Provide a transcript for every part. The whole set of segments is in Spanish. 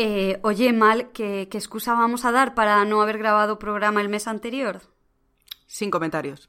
Eh, oye, Mal, ¿qué, ¿qué excusa vamos a dar para no haber grabado programa el mes anterior? Sin comentarios.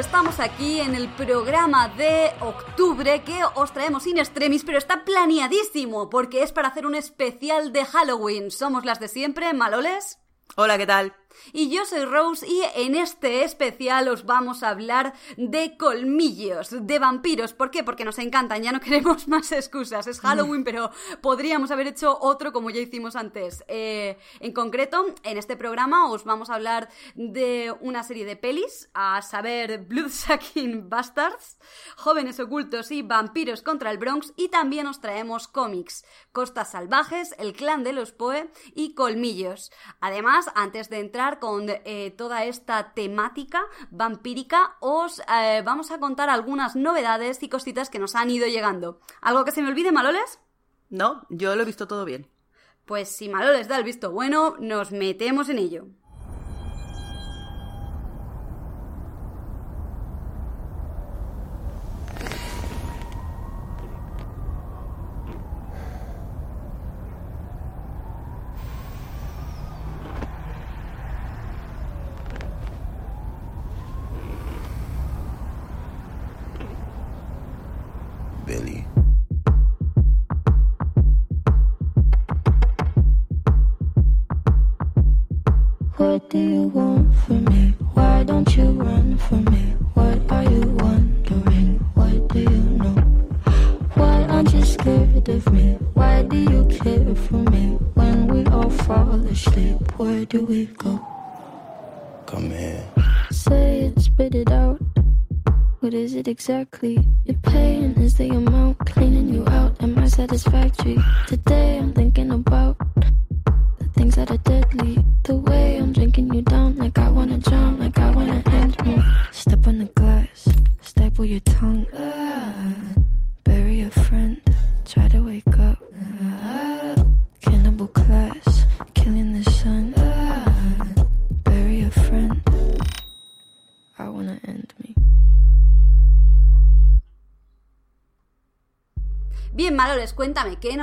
Estamos aquí en el programa de octubre que os traemos in extremis, pero está planeadísimo porque es para hacer un especial de Halloween. Somos las de siempre, Maloles. Hola, ¿qué tal? Y yo soy Rose y en este especial os vamos a hablar de colmillos, de vampiros. ¿Por qué? Porque nos encantan, ya no queremos más excusas. Es Halloween, pero podríamos haber hecho otro como ya hicimos antes. Eh, en concreto, en este programa os vamos a hablar de una serie de pelis, a saber Bloodsucking Bastards, Jóvenes Ocultos y Vampiros contra el Bronx, y también os traemos cómics, Costas Salvajes, El Clan de los Poe y Colmillos. Además, antes de entrar con eh, toda esta temática vampírica, os eh, vamos a contar algunas novedades y cositas que nos han ido llegando. ¿Algo que se me olvide, Maloles? No, yo lo he visto todo bien. Pues si Maloles da el visto bueno, nos metemos en ello. Do you want from me? Why don't you run from me? What are you wondering? What do you know? Why aren't you scared of me? Why do you care for me? When we all fall asleep, where do we go? Come here. Say it, spit it out. What is it exactly? Your pain is the amount cleaning you out. Am I satisfactory? Today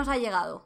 ha llegado?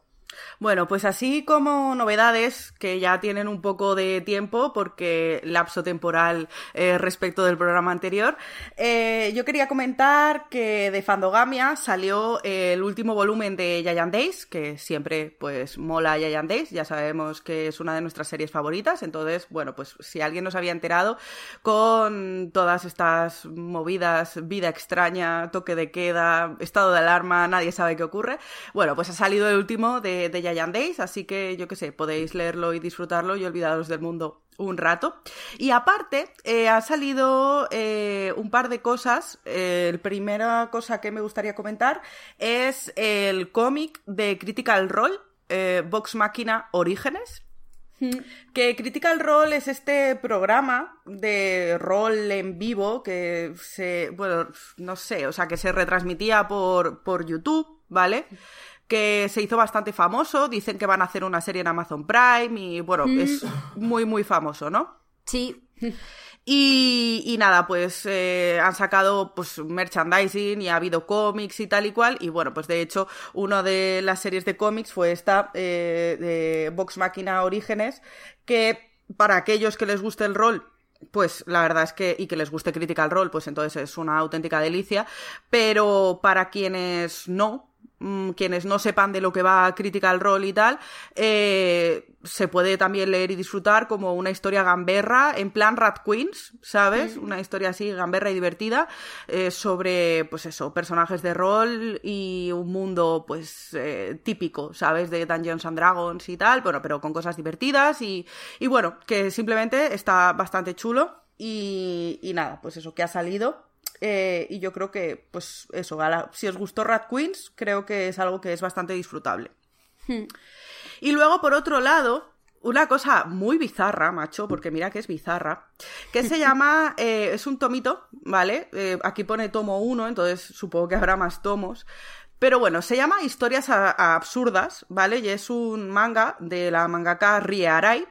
Bueno, pues así como novedades que ya tienen un poco de tiempo, porque lapso temporal eh, respecto del programa anterior, eh, yo quería comentar que de Fandogamia salió el último volumen de Giant Days, que siempre pues mola Giant Days, ya sabemos que es una de nuestras series favoritas, entonces, bueno, pues si alguien nos había enterado con todas estas movidas, vida extraña, toque de queda, estado de alarma, nadie sabe qué ocurre, bueno, pues ha salido el último de, de Giant Days, así que yo qué sé, podéis leerlo y disfrutarlo y olvidaros del mundo un rato. Y aparte, eh, ha salido eh, un par de cosas. Eh, la primera cosa que me gustaría comentar es el cómic de Critical Role, Vox Máquina Orígenes. Que Critical Role es este programa de rol en vivo que se, bueno, no sé, o sea, que se retransmitía por, por YouTube, ¿vale? Que se hizo bastante famoso, dicen que van a hacer una serie en Amazon Prime y bueno, es muy muy famoso, ¿no? Sí. Y, y nada, pues eh, han sacado pues merchandising y ha habido cómics y tal y cual. Y bueno, pues de hecho, una de las series de cómics fue esta eh, de Vox Máquina Orígenes, que para aquellos que les guste el rol pues la verdad es que, y que les guste Critical Role, pues entonces es una auténtica delicia, pero para quienes no, mm, quienes no sepan de lo que va Critical Role y tal, eh, se puede también leer y disfrutar como una historia gamberra, en plan Rat Queens, ¿sabes? Una historia así gamberra y divertida, eh, sobre, pues eso, personajes de rol y un mundo, pues, eh, típico, ¿sabes? De Dungeons and Dragons y tal, bueno, pero con cosas divertidas y, y bueno, que simplemente está bastante chulo y, y nada, pues eso, que ha salido eh, y yo creo que, pues eso, la- si os gustó Rat Queens, creo que es algo que es bastante disfrutable. Y luego, por otro lado, una cosa muy bizarra, macho, porque mira que es bizarra, que se llama, eh, es un tomito, ¿vale? Eh, aquí pone tomo 1, entonces supongo que habrá más tomos. Pero bueno, se llama Historias a- a Absurdas, ¿vale? Y es un manga de la mangaka Rie Arai.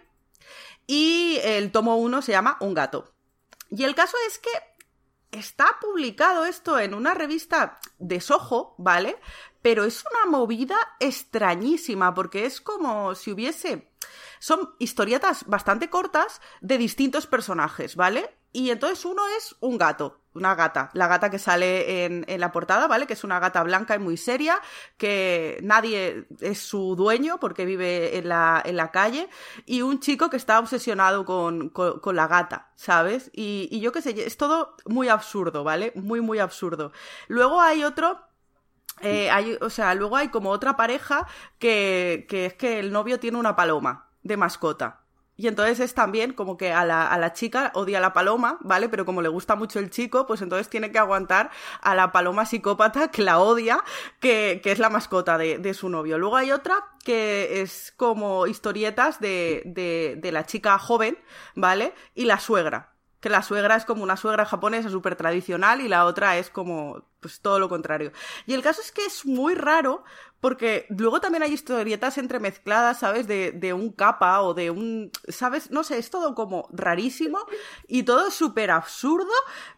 Y el tomo 1 se llama Un gato. Y el caso es que está publicado esto en una revista de Soho, ¿vale? Pero es una movida extrañísima, porque es como si hubiese. Son historietas bastante cortas de distintos personajes, ¿vale? Y entonces uno es un gato, una gata, la gata que sale en, en la portada, ¿vale? Que es una gata blanca y muy seria, que nadie es su dueño porque vive en la, en la calle, y un chico que está obsesionado con, con- con la gata, ¿sabes? Y, y yo qué sé, es todo muy absurdo, ¿vale? Muy, muy absurdo. Luego hay otro eh, hay, o sea, luego hay como otra pareja que, que es que el novio tiene una paloma de mascota. Y entonces es también como que a la, a la chica odia la paloma, ¿vale? Pero como le gusta mucho el chico, pues entonces tiene que aguantar a la paloma psicópata que la odia, que, que es la mascota de, de su novio. Luego hay otra que es como historietas de, de, de la chica joven, ¿vale? Y la suegra que la suegra es como una suegra japonesa súper tradicional y la otra es como pues todo lo contrario. Y el caso es que es muy raro porque luego también hay historietas entremezcladas, ¿sabes? De, de un capa o de un, ¿sabes? No sé, es todo como rarísimo y todo súper absurdo,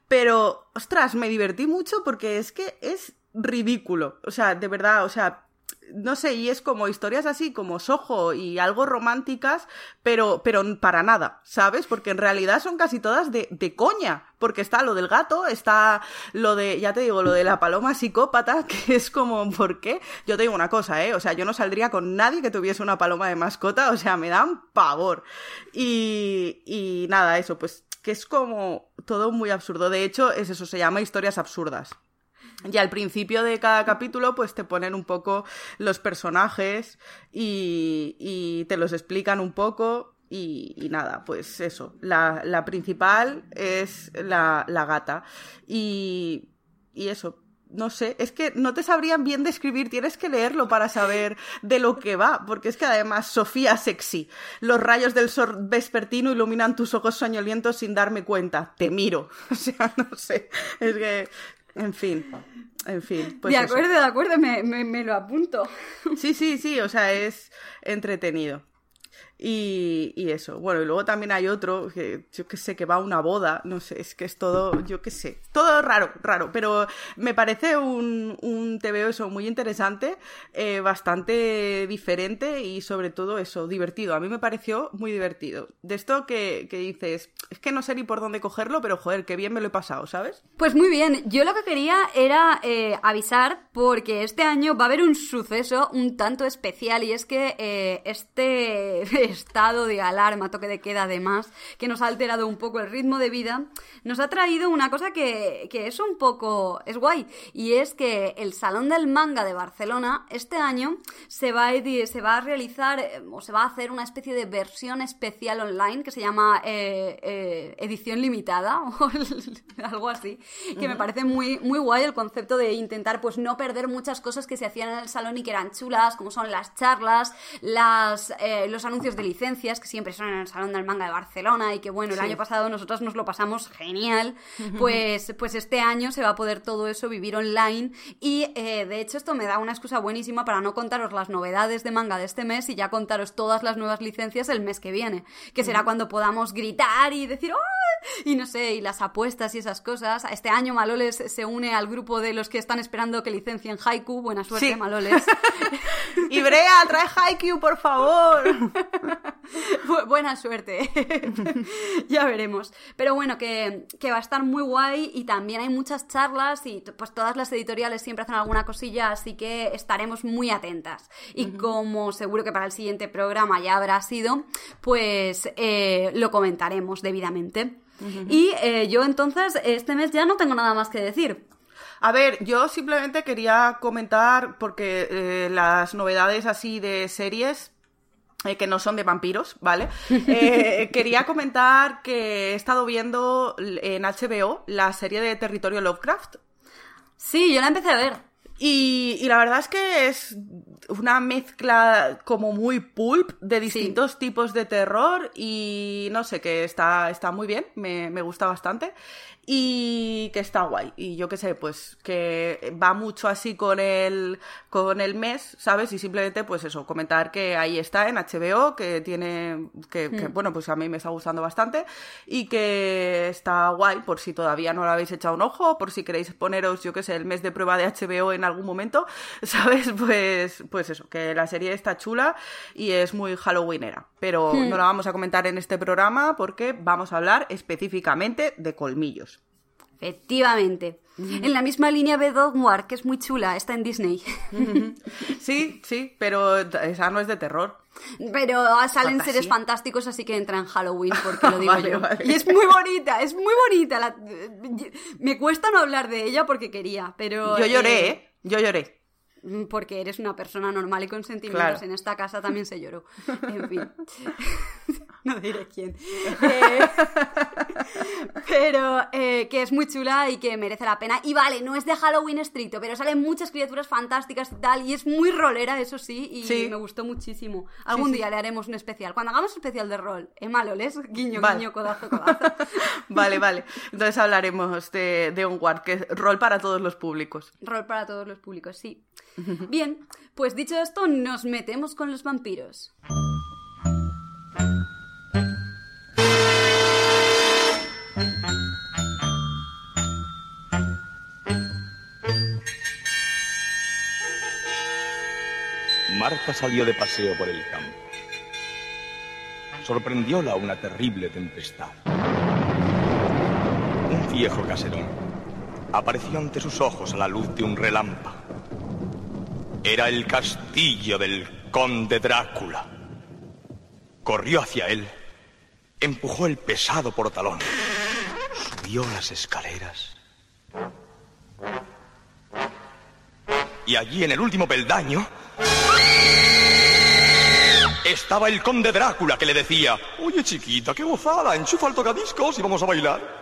pero, ostras, me divertí mucho porque es que es ridículo. O sea, de verdad, o sea, no sé, y es como historias así como sojo y algo románticas, pero, pero para nada, ¿sabes? Porque en realidad son casi todas de, de coña, porque está lo del gato, está lo de, ya te digo, lo de la paloma psicópata, que es como, ¿por qué? Yo te digo una cosa, ¿eh? O sea, yo no saldría con nadie que tuviese una paloma de mascota, o sea, me dan pavor. Y, y nada, eso, pues que es como todo muy absurdo. De hecho, es eso, se llama historias absurdas. Y al principio de cada capítulo, pues te ponen un poco los personajes y, y te los explican un poco. Y, nada, pues eso. La, la principal es la, la gata. Y, y eso. No sé, es que no te sabrían bien describir, tienes que leerlo para saber de lo que va, porque es que además Sofía sexy, los rayos del sol vespertino iluminan tus ojos soñolientos sin darme cuenta, te miro, o sea, no sé, es que, en fin, en fin. Pues de eso. acuerdo, de acuerdo, me, me- me lo apunto. Sí, sí, sí, o sea, es entretenido. Y, eso. Bueno, y luego también hay otro que yo que sé que va a una boda, no sé, es que es todo, yo qué sé, todo raro, raro, pero me parece un, un TVO eso muy interesante, eh, bastante diferente y sobre todo eso, divertido. A mí me pareció muy divertido. De esto que, que dices, es que no sé ni por dónde cogerlo, pero joder, qué bien me lo he pasado, ¿sabes? Pues muy bien, yo lo que quería era eh, avisar porque este año va a haber un suceso un tanto especial y es que eh, este estado de alarma, toque de queda además, que nos ha alterado un poco el ritmo de vida, nos ha traído una cosa que, que es un poco, es guay, y es que el Salón del Manga de Barcelona este año se va a, se va a realizar eh, o se va a hacer una especie de versión especial online que se llama eh, eh, edición limitada o algo así, que me parece muy, muy guay el concepto de intentar pues no perder muchas cosas que se hacían en el salón y que eran chulas, como son las charlas, las, eh, los anuncios de licencias que siempre son en el Salón del Manga de Barcelona y que bueno, el Sí. año pasado nosotros nos lo pasamos genial, pues, pues este año se va a poder todo eso vivir online y eh, de hecho esto me da una excusa buenísima para no contaros las novedades de manga de este mes y ya contaros todas las nuevas licencias el mes que viene, que será cuando podamos gritar y decir ¡Oh! y no sé, y las apuestas y esas cosas. Este año Maloles se une al grupo de los que están esperando que licencien Haiku, buena suerte Sí. Maloles. Y Brea, trae Haikyuu, por favor. Bu- Buena suerte. ya veremos. Pero bueno, que, que va a estar muy guay y también hay muchas charlas y pues todas las editoriales siempre hacen alguna cosilla, así que estaremos muy atentas. Y como seguro que para el siguiente programa ya habrá sido, pues eh, lo comentaremos debidamente. Y eh, yo entonces este mes ya no tengo nada más que decir. A ver, yo simplemente quería comentar, porque eh, las novedades así de series eh, que no son de vampiros, ¿vale? Eh, quería comentar que he estado viendo en HBO la serie de Territorio Lovecraft. Sí, yo la empecé a ver. Y, y la verdad es que es una mezcla como muy pulp de distintos tipos de terror y no sé, que está, está muy bien, me, me gusta bastante y que está guay. Y yo qué sé, pues que va mucho así con el, con el mes, ¿sabes? Y simplemente, pues eso, comentar que ahí está en HBO, que tiene, que, que, bueno, pues a mí me está gustando bastante y que está guay por si todavía no lo habéis echado un ojo, por si queréis poneros, yo qué sé, el mes de prueba de HBO en algún momento, ¿sabes? Pues, pues eso, que la serie está chula y es muy halloweenera. Pero no la vamos a comentar en este programa porque vamos a hablar específicamente de colmillos. Efectivamente. En la misma línea de Dogwar, que es muy chula, está en Disney. Sí, sí, pero esa no es de terror. Pero salen Fantasía. seres fantásticos, así que entra en Halloween, porque lo digo Vale, yo. vale. Y es muy bonita, es muy bonita. la- Me cuesta no hablar de ella porque quería, pero... Yo lloré, eh, ¿eh? Yo lloré. Porque eres una persona normal y con sentimientos. Claro. En esta casa también se lloró. En fin. no diré quién. Eh, pero eh, que es muy chula y que merece la pena. Y vale, no es de Halloween estricto, pero salen muchas criaturas fantásticas y tal. Y es muy rolera, eso sí, y Sí. me gustó muchísimo. Algún sí. día le haremos un especial. Cuando hagamos especial de rol, Emma, ¿lo lees? Guiño, Vale. guiño, codazo, codazo. Vale, vale. Entonces hablaremos de, de Onward, que es rol para todos los públicos. Rol para todos los públicos, sí. Bien, pues dicho esto, nos metemos con los vampiros. Marta salió de paseo por el campo. Sorprendióla una terrible tempestad. Un viejo caserón apareció ante sus ojos a la luz de un relámpago. Era el castillo del conde Drácula. Corrió hacia él, empujó el pesado portalón, subió las escaleras. Y allí en el último peldaño estaba el conde Drácula que le decía, oye chiquita, qué gozada, enchufa el tocadiscos y vamos a bailar.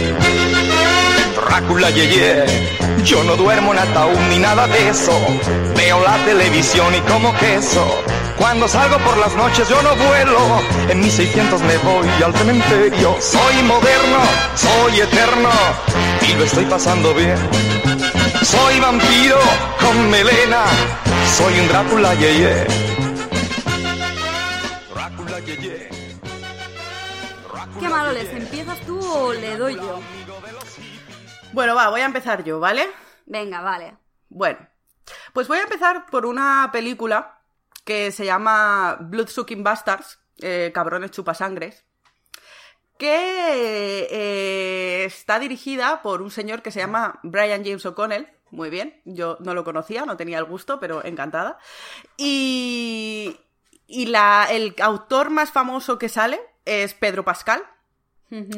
Drácula yeye. Yo no duermo en ataúd ni nada de eso. Veo la televisión y como queso. Cuando salgo por las noches yo no vuelo. En mis 600 me voy al cementerio. Soy moderno, soy eterno y lo estoy pasando bien. Soy vampiro con melena. Soy un Drácula yeye. Drácula yeye. ¿Qué malo les? ¿Empiezas tú o le doy yo? Bueno, va, voy a empezar yo, ¿vale? Venga, vale. Bueno, pues voy a empezar por una película que se llama Bloodsucking Bastards, eh, Cabrones Chupasangres, que eh, está dirigida por un señor que se llama Brian James O'Connell. Muy bien, yo no lo conocía, no tenía el gusto, pero encantada. Y, y la, el autor más famoso que sale es Pedro Pascal,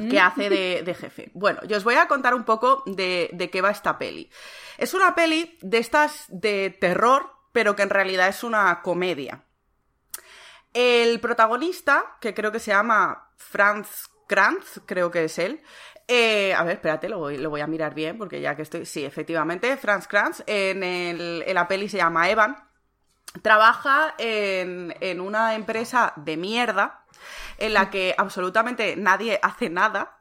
que hace de, jefe. Bueno, yo os voy a contar un poco de, qué va esta peli. Es una peli de estas de terror, pero que en realidad es una comedia. El protagonista, que creo que se llama Franz Kranz, creo que es él. eh, a ver, espérate, lo voy, a mirar bien, porque ya que estoy. Sí, efectivamente, Franz Kranz. En, el- la peli se llama Evan. Trabaja en una empresa de mierda en la que absolutamente nadie hace nada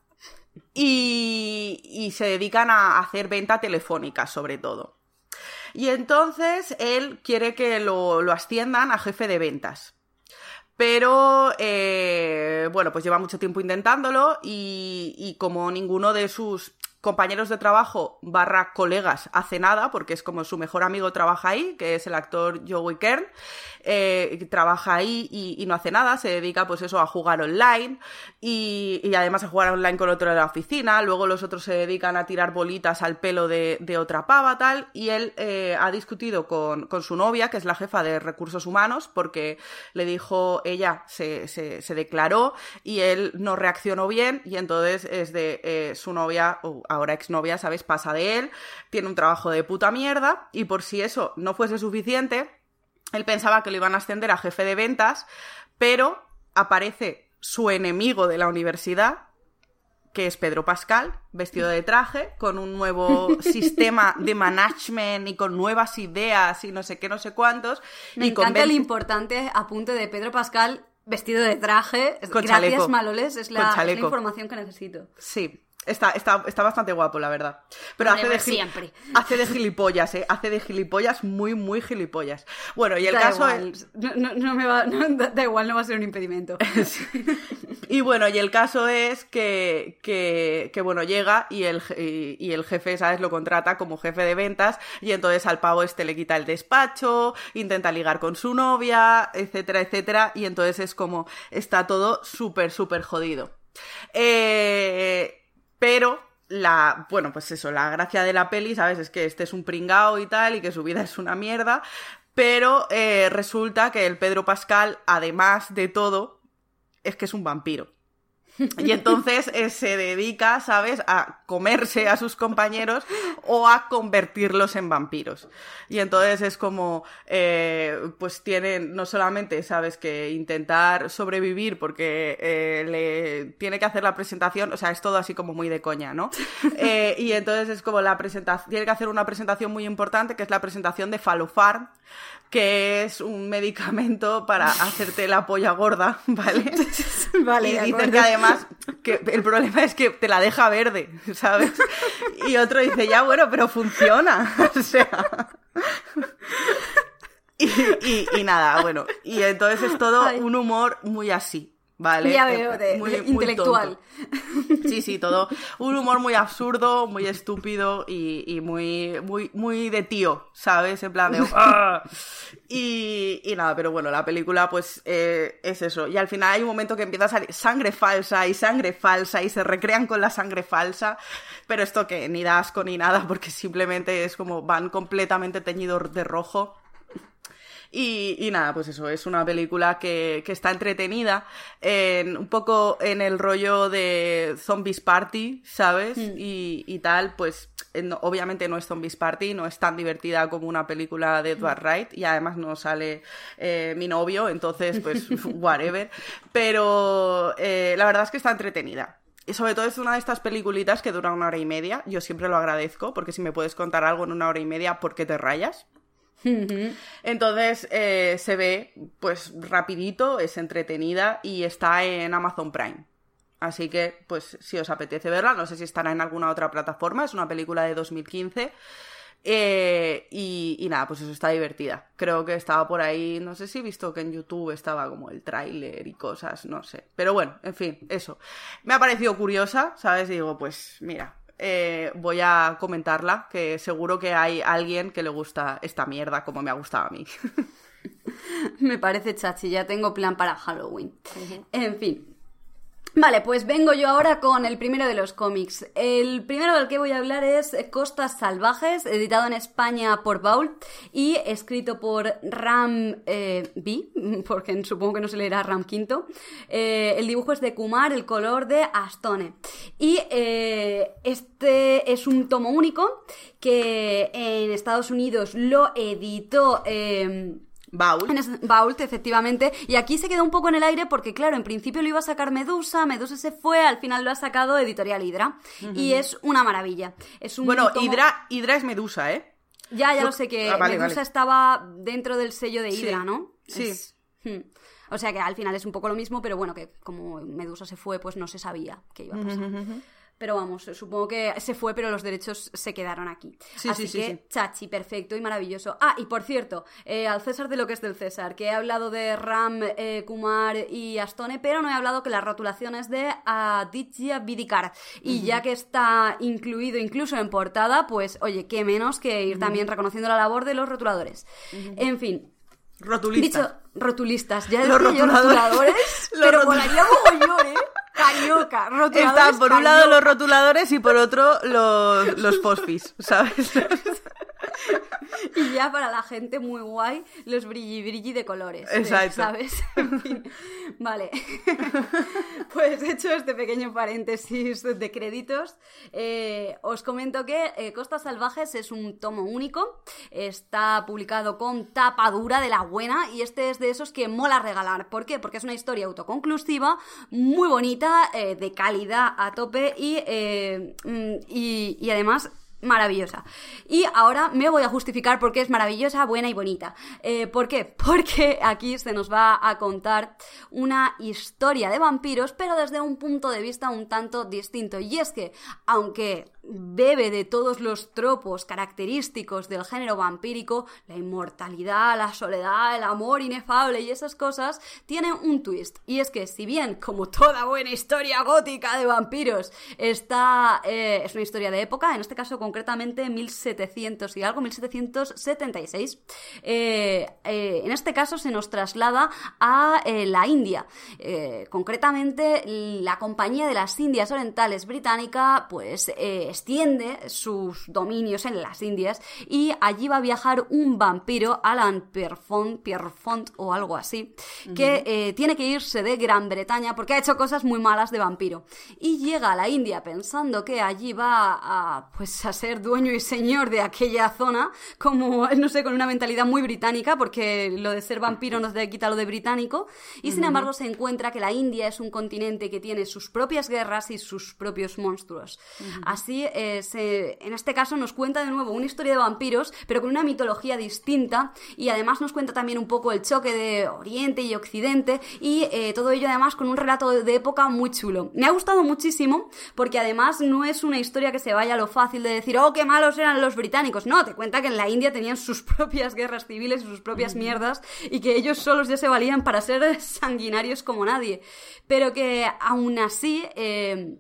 y, y se dedican a hacer venta telefónica, sobre todo. Y entonces él quiere que lo, lo asciendan a jefe de ventas. Pero, eh, bueno, pues lleva mucho tiempo intentándolo y, y como ninguno de sus compañeros de trabajo barra colegas hace nada, porque es como su mejor amigo trabaja ahí, que es el actor Joey Kern, eh, trabaja ahí y, no hace nada, se dedica pues eso a jugar online y, y, además a jugar online con otro de la oficina, luego los otros se dedican a tirar bolitas al pelo de, de otra pava tal, y él eh, ha discutido con, con, su novia, que es la jefa de recursos humanos, porque le dijo, ella se, se, declaró y él no reaccionó bien y entonces es de eh, su novia, ahora exnovia, ¿sabes? Pasa de él, tiene un trabajo de puta mierda y por si eso no fuese suficiente, él pensaba que lo iban a ascender a jefe de ventas, pero aparece su enemigo de la universidad, que es Pedro Pascal, vestido de traje, con un nuevo sistema de management y con nuevas ideas y no sé qué, no sé cuántos. Me y encanta el importante apunte de Pedro Pascal vestido de traje. Con Gracias, chaleco. Maloles, es la, es información que necesito. Sí, está, está, está bastante guapo, la verdad. Pero hace de, siempre. hace de gilipollas, ¿eh? Hace de gilipollas muy, muy gilipollas. Bueno, y el Da caso igual, es... no, no- no me va, no, da, da igual, no va a ser un impedimento. Y bueno, y el caso es que, que, que, bueno, llega y el, y, y el jefe, ¿sabes? Lo contrata como jefe de ventas y entonces al pavo este le quita el despacho, intenta ligar con su novia, etcétera, etcétera, y entonces es como, está todo súper, súper jodido. Eh, pero la, bueno, pues eso, la gracia de la peli, ¿sabes? Es que este es un pringao y tal, y que su vida es una mierda, pero eh, resulta que el Pedro Pascal, además de todo, es que es un vampiro. Y entonces eh, se dedica, ¿sabes?, a comerse a sus compañeros o a convertirlos en vampiros. Y entonces es como, eh, pues tienen no solamente, ¿sabes?, que intentar sobrevivir porque eh, le tiene que hacer la presentación, o sea, es todo así como muy de coña, ¿no? Y entonces es como la presentación, tiene que hacer una presentación muy importante que es la presentación de Falofarm, que es un medicamento para hacerte la polla gorda, ¿vale? Vale, y dicen que además que el problema es que te la deja verde, ¿sabes? Y otro dice, ya bueno, pero funciona. O sea. Y, y- y nada, bueno. Y entonces es todo Ay. un humor muy así, ¿vale? Ya veo, de- Muy- de muy intelectual. tonto. Sí, sí, todo. Un humor muy absurdo, muy estúpido y, y muy, muy, muy de tío, ¿sabes? En plan de. "Ah". Y, y nada, pero bueno, la película, pues eh, es eso. Y al final hay un momento que empieza a salir sangre falsa y sangre falsa y se recrean con la sangre falsa. Pero esto que ni da asco ni nada, porque simplemente es como van completamente teñidos de rojo. Y, y nada, pues eso, es una película que, que está entretenida, en, un poco en el rollo de Zombies Party, ¿sabes? Y, y tal, pues no- obviamente no es Zombies Party, no es tan divertida como una película de Edward Wright, y además no sale eh, mi novio, entonces pues whatever. Pero eh, la verdad es que está entretenida. Y sobre todo es una de estas peliculitas que dura una hora y media. Yo siempre lo agradezco, porque si me puedes contar algo en una hora y media, ¿por qué te rayas? Entonces eh, se ve pues rapidito, es entretenida y está en Amazon Prime. Así que, pues, si os apetece verla, no sé si estará en alguna otra plataforma, es una película de 2015. Eh, y, nada, pues eso está divertida. Creo que estaba por ahí, no sé si he visto que en YouTube estaba como el tráiler y cosas, no sé. Pero bueno, en fin, eso. Me ha parecido curiosa, ¿sabes? Digo, pues mira, eh, voy a comentarla, que seguro que hay alguien que le gusta esta mierda como me ha gustado a mí. Me parece chachi, ya tengo plan para Halloween. En fin. Vale, pues vengo yo ahora con el primero de los cómics. El primero del que voy a hablar es Costas Salvajes, editado en España por Baul y escrito por Ram eh, B, porque supongo que no se leerá Ram Quinto. Eh, el dibujo es de Kumar, el color de Astone. Y eh, este es un tomo único que en Estados Unidos lo editó... Baul. en Vault, efectivamente. Y aquí se quedó un poco en el aire porque, claro, en principio lo iba a sacar Medusa, Medusa se fue, al final lo ha sacado Editorial Hydra. Y es una maravilla. Es un Bueno, tomo- Hydra, Hydra es Medusa, ¿eh? Ya, ya lo sé que Ah, vale, Medusa vale. estaba dentro del sello de Sí, Hydra, ¿no? sí. Es- hmm. O sea que al final es un poco lo mismo, pero bueno, que como Medusa se fue, pues no se sabía qué iba a pasar. Pero vamos, supongo que se fue, pero los derechos se quedaron aquí. Sí, Así sí, sí, que, sí. chachi, perfecto y maravilloso. Ah, y por cierto, eh, al César de lo que es del César, que he hablado de Ram, eh, Kumar y Astone, pero no he hablado que la rotulación es de Aditya Bidikar. Y ya que está incluido incluso en portada, pues oye, qué menos que ir también reconociendo la labor de los rotuladores. En fin, Rotulista. Dicho rotulistas, ya Los decía yo rotuladores. rotuladores, Los pero molaría mogollón, ¿eh? Carioca, rotuladores Están por un lado carioca. los rotuladores y por otro los, los fosfis, ¿sabes? Y ya para la gente muy guay, los brilli brilli de colores. de- Exacto. ¿Sabes? En fin. Vale. Pues hecho este pequeño paréntesis de créditos, eh, os comento que eh, Costas Salvajes es un tomo único. Está publicado con tapa dura de la buena y este es de esos que mola regalar. ¿Por qué? Porque es una historia autoconclusiva, muy bonita, eh, de calidad a tope y, eh, mm, y, y además maravillosa. Y ahora me voy a justificar por qué es maravillosa, buena y bonita. Eh, ¿Por qué? Porque aquí se nos va a contar una historia de vampiros, pero desde un punto de vista un tanto distinto. Y es que, aunque bebe de todos los tropos característicos del género vampírico, la inmortalidad, la soledad, el amor inefable y esas cosas, tiene un twist. Y es que si bien, como toda buena historia gótica de vampiros, está, eh, es una historia de época, en este caso concretamente 1700 y algo, 1776, eh, eh, en este caso se nos traslada a eh, la India. Concretamente, la Compañía de las Indias Orientales Británica, pues extiende sus dominios en las Indias y allí va a viajar un vampiro, Alan Pierfont, Pierfont o algo así, que tiene que irse de Gran Bretaña porque ha hecho cosas muy malas de vampiro. Y llega a la India pensando que allí va a, pues, a ser dueño y señor de aquella zona, como, no sé, con una mentalidad muy británica, porque lo de ser vampiro nos quita lo de británico, y sin embargo se encuentra que la India es un continente que tiene sus propias guerras y sus propios monstruos. Así, eh, se- en este caso nos cuenta de nuevo una historia de vampiros, pero con una mitología distinta, y además nos cuenta también un poco el choque de Oriente y Occidente, y eh, todo ello además con un relato de, de época muy chulo. Me ha gustado muchísimo, porque además no es una historia que se vaya a lo fácil de decir, oh, qué malos eran los británicos. No, te cuenta que en la India tenían sus propias guerras civiles y sus propias mierdas, y que ellos solos ya se valían para ser sanguinarios como nadie. Pero que aún así... eh,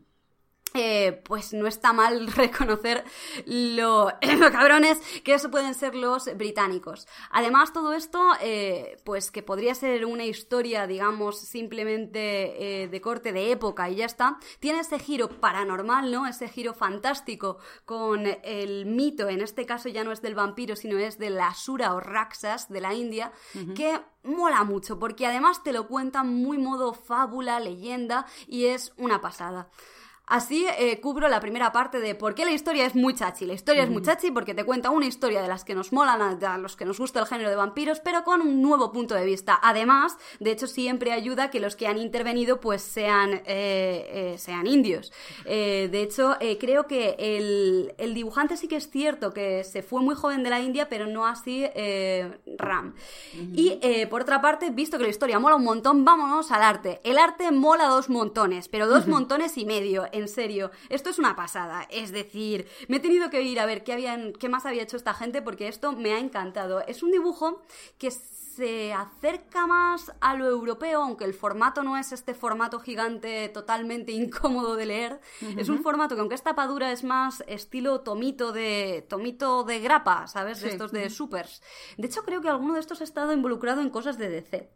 eh, pues no está mal reconocer lo, lo cabrones que eso pueden ser los británicos. Además, todo esto, eh, pues que podría ser una historia, digamos, simplemente eh, de corte de época y ya está, tiene ese giro paranormal, ¿no? Ese giro fantástico con el mito, en este caso ya no es del vampiro, sino es de la Asura o Raksas de la India, que mola mucho, porque además te lo cuentan muy modo fábula, leyenda, y es una pasada. Así eh, cubro la primera parte de por qué la historia es muy chachi. La historia es muy chachi porque te cuenta una historia de las que nos molan, a, los que nos gusta el género de vampiros, pero con un nuevo punto de vista. Además, de hecho, siempre ayuda que los que han intervenido pues sean, eh, eh, sean indios. De hecho, creo que el, el dibujante sí que es cierto que se fue muy joven de la India, pero no así Ram. Y por otra parte, visto que la historia mola un montón, vámonos al arte. El arte mola dos montones, pero dos montones y medio, en serio. Esto es una pasada. Es decir, me he tenido que ir a ver qué, habían, qué más había hecho esta gente porque esto me ha encantado. Es un dibujo que se acerca más a lo europeo, aunque el formato no es este formato gigante totalmente incómodo de leer. Es un formato que aunque es tapadura es más estilo tomito de tomito de grapa, ¿sabes? De estos de supers. De hecho, creo que alguno de estos ha estado involucrado en cosas de DC.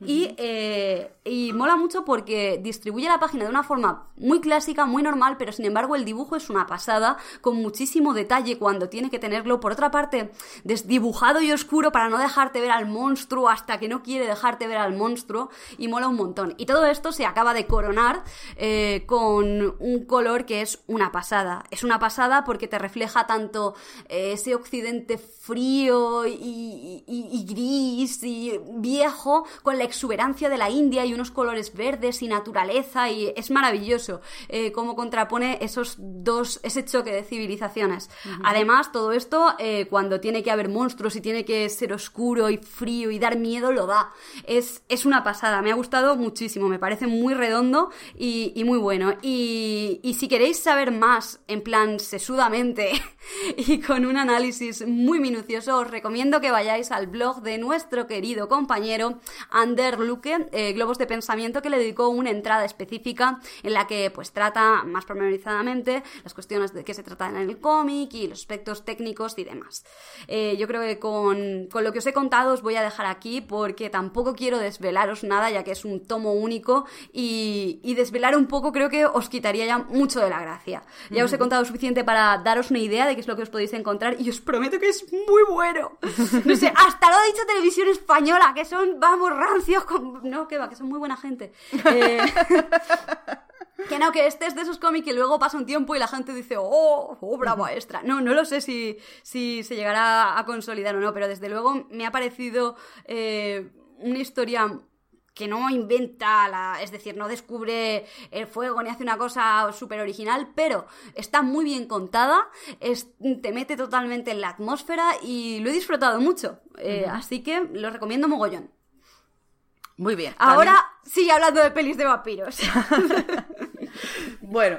y, eh, y mola mucho porque distribuye la página de una forma muy clásica, muy normal, pero sin embargo el dibujo es una pasada, con muchísimo detalle cuando tiene que tenerlo. Por otra parte, desdibujado y oscuro para no dejarte ver al monstruo hasta que no quiere dejarte ver al monstruo y mola un montón. Y todo esto se acaba de coronar eh, con un color que es una pasada. Es una pasada porque te refleja tanto eh, ese occidente frío y, y- y gris y viejo con la exuberancia de la India y unos colores verdes y naturaleza y es maravilloso. Eh, cómo contrapone esos dos, ese choque de civilizaciones. Además, todo esto, eh, cuando tiene que haber monstruos y tiene que ser oscuro y frío y dar miedo, lo da. Es, es una pasada, me ha gustado muchísimo, me parece muy redondo y, muy bueno. Y, y si queréis saber más, en plan sesudamente y con un análisis muy minucioso, os recomiendo que vayáis al blog de nuestro querido compañero Ander Luque, eh, Globos de Pensamiento, que le dedicó una entrada específica en la que pues trata más pormenorizadamente las cuestiones de qué se trata en el cómic y los aspectos técnicos y demás. Eh, yo creo que con, lo que os he contado os voy a dejar aquí porque tampoco quiero desvelaros nada ya que es un tomo único y, desvelar un poco creo que os quitaría ya mucho de la gracia. Ya os he contado suficiente para daros una idea de qué es lo que os podéis encontrar y os prometo que es muy bueno. No sé, hasta lo ha dicho Televisión Española, que son, vamos, rancios con... No, que va, que son muy buena gente. Eh, que no, que este es de esos cómics que luego pasa un tiempo y la gente dice, oh, obra maestra. No, no lo sé si, si se llegará a consolidar o no, pero desde luego me ha parecido eh, una historia que no inventa, la, es decir, no descubre el fuego ni hace una cosa súper original, pero está muy bien contada, te mete totalmente en la atmósfera y lo he disfrutado mucho. Eh, así que lo recomiendo mogollón. Muy bien. Ahora sigue hablando de pelis de vampiros. bueno,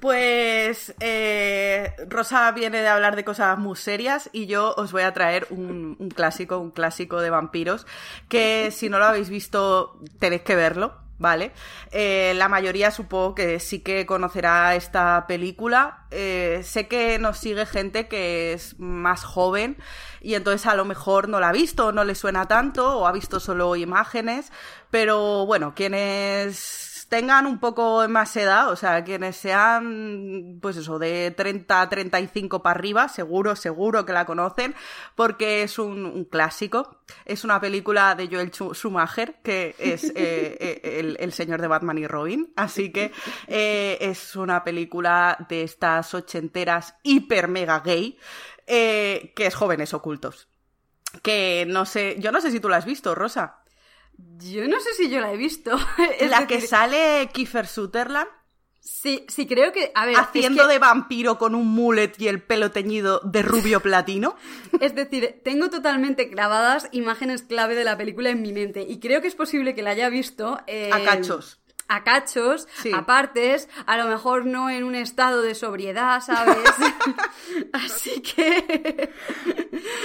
pues eh, Rosa viene de hablar de cosas muy serias y yo os voy a traer un, clásico, un clásico de vampiros, que si no lo habéis visto tenéis que verlo. ¿vale? Eh, la mayoría supongo que sí que conocerá esta película. Eh, sé que nos sigue gente que es más joven y entonces a lo mejor no la ha visto, no le suena tanto o ha visto solo imágenes, pero bueno, quienes tengan un poco más edad, o sea, quienes sean, pues eso, de 30 a 35 para arriba, seguro, seguro que la conocen, porque es un, clásico. Es una película de Joel Schumacher, que es eh, eh, el, señor de Batman y Robin. Así que eh, es una película de estas ochenteras hiper mega gay, que es Jóvenes Ocultos. Que no sé, yo no sé si tú la has visto, Rosa. Yo no sé si yo la he visto. la que sale Kiefer Sutherland. Sí, sí, creo que. A ver. Haciendo de vampiro con un mullet y el pelo teñido de rubio platino. es decir, tengo totalmente clavadas imágenes clave de la película en mi mente. Y creo que es posible que la haya visto. Eh, a cachos. A cachos, a partes, a lo mejor no en un estado de sobriedad, ¿sabes? Así que.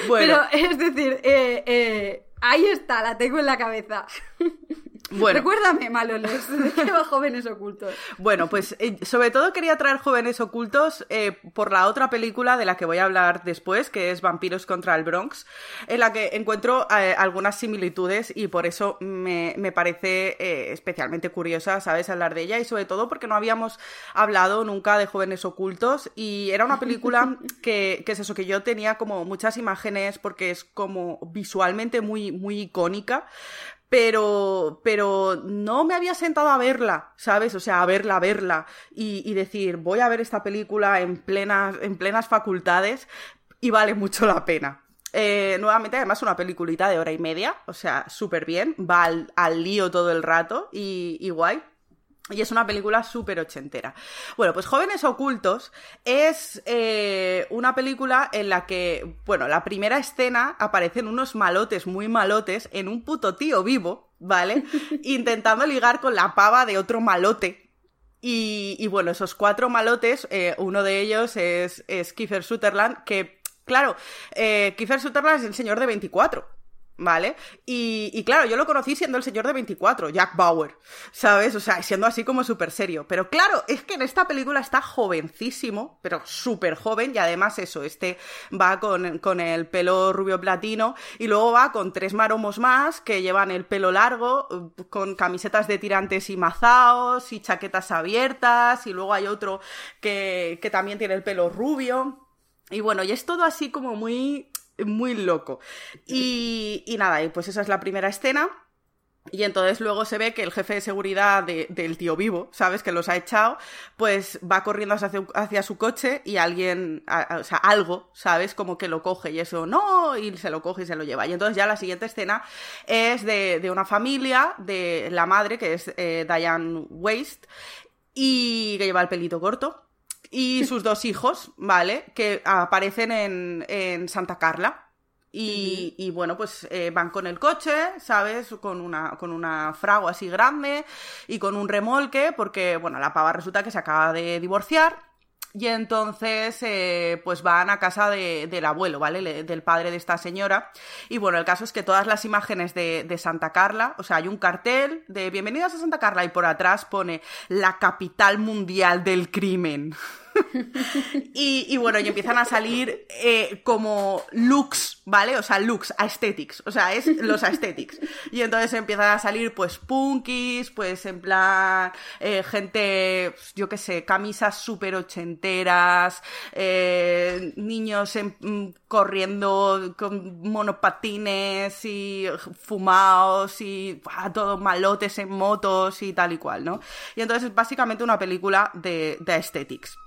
Bueno. Pero es decir, eh, eh Ahí está, la tengo en la cabeza. Bueno. Recuérdame, Maloles, ¿de qué va Jóvenes Ocultos? Bueno, pues eh, sobre todo quería traer Jóvenes Ocultos eh, por la otra película de la que voy a hablar después, que es Vampiros contra el Bronx, en la que encuentro eh, algunas similitudes y por eso me, parece especialmente curiosa, ¿sabes?, hablar de ella y sobre todo porque no habíamos hablado nunca de Jóvenes Ocultos y era una película que, que es eso, que yo tenía como muchas imágenes porque es como visualmente muy, muy icónica, pero, pero no me había sentado a verla, ¿sabes? O sea, a verla, a verla y, decir, voy a ver esta película en plenas, en plenas facultades y vale mucho la pena. Eh, nuevamente, además, una peliculita de hora y media, o sea, súper bien, va al, al, lío todo el rato y, y guay. Y es una película súper ochentera. Bueno, pues Jóvenes Ocultos es eh, una película en la que, bueno, la primera escena aparecen unos malotes muy malotes en un puto tío vivo, ¿vale? Intentando ligar con la pava de otro malote. Y, bueno, esos cuatro malotes, eh, uno de ellos es, es Kiefer Sutherland, que, claro, eh, Kiefer Sutherland es el señor de 24. ¿Vale? Y, claro, yo lo conocí siendo el señor de 24, Jack Bauer, ¿sabes? O sea, siendo así como súper serio. Pero claro, es que en esta película está jovencísimo, pero súper joven, y además eso, este va con, el pelo rubio platino, y luego va con tres maromos más que llevan el pelo largo, con camisetas de tirantes y mazaos, y chaquetas abiertas, y luego hay otro que, que también tiene el pelo rubio. Y bueno, y es todo así como muy muy loco. Y, y nada, y pues esa es la primera escena. Y entonces luego se ve que el jefe de seguridad del tío vivo, ¿sabes? Que los ha echado, pues va corriendo hacia, su coche y alguien, o sea, algo, ¿sabes? Como que lo coge y eso, no, y se lo coge y se lo lleva. Y entonces ya la siguiente escena es de, una familia, de la madre, que es eh, Diane Waste, y que lleva el pelito corto. Y sus dos hijos, ¿vale? Que aparecen en, en Santa Carla. Y, y bueno, pues eh, van con el coche, ¿sabes? Con una, con una fragua así grande y con un remolque, porque, bueno, la pava resulta que se acaba de divorciar. Y entonces, eh, pues van a casa de- del abuelo, ¿vale? Le- del padre de esta señora. Y bueno, el caso es que todas las imágenes de, de Santa Carla, o sea, hay un cartel de Bienvenidos a Santa Carla y por atrás pone la capital mundial del crimen. Y, y bueno, y empiezan a salir eh, como looks, ¿vale? O sea, looks, aesthetics, o sea, es los aesthetics. Y entonces empiezan a salir, pues, punkis, pues, en plan, eh, gente, yo qué sé, camisas súper ochenteras, eh, niños mm, corriendo con monopatines y fumados y buah, todos malotes en motos y tal y cual, ¿no? Y entonces es básicamente una película de, de aesthetics.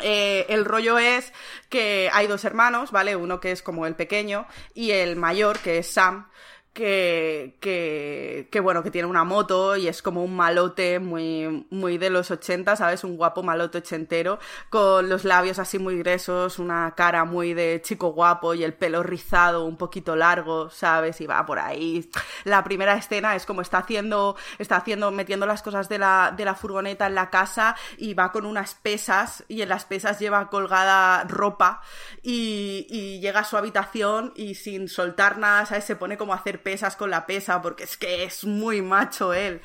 Eh, el rollo es que hay dos hermanos, ¿vale? Uno que es como el pequeño y el mayor, que es Sam, que, que, que bueno, que tiene una moto y es como un malote muy, muy de los 80, ¿sabes? Un guapo malote ochentero, con los labios así muy gruesos, una cara muy de chico guapo y el pelo rizado, un poquito largo, ¿sabes? Y va por ahí. La primera escena es como está haciendo, está haciendo, metiendo las cosas de la, de la furgoneta en la casa y va con unas pesas y en las pesas lleva colgada ropa y, y llega a su habitación y sin soltar nada, ¿sabes? Se pone como a hacer pesas con la pesa porque es que es muy macho él.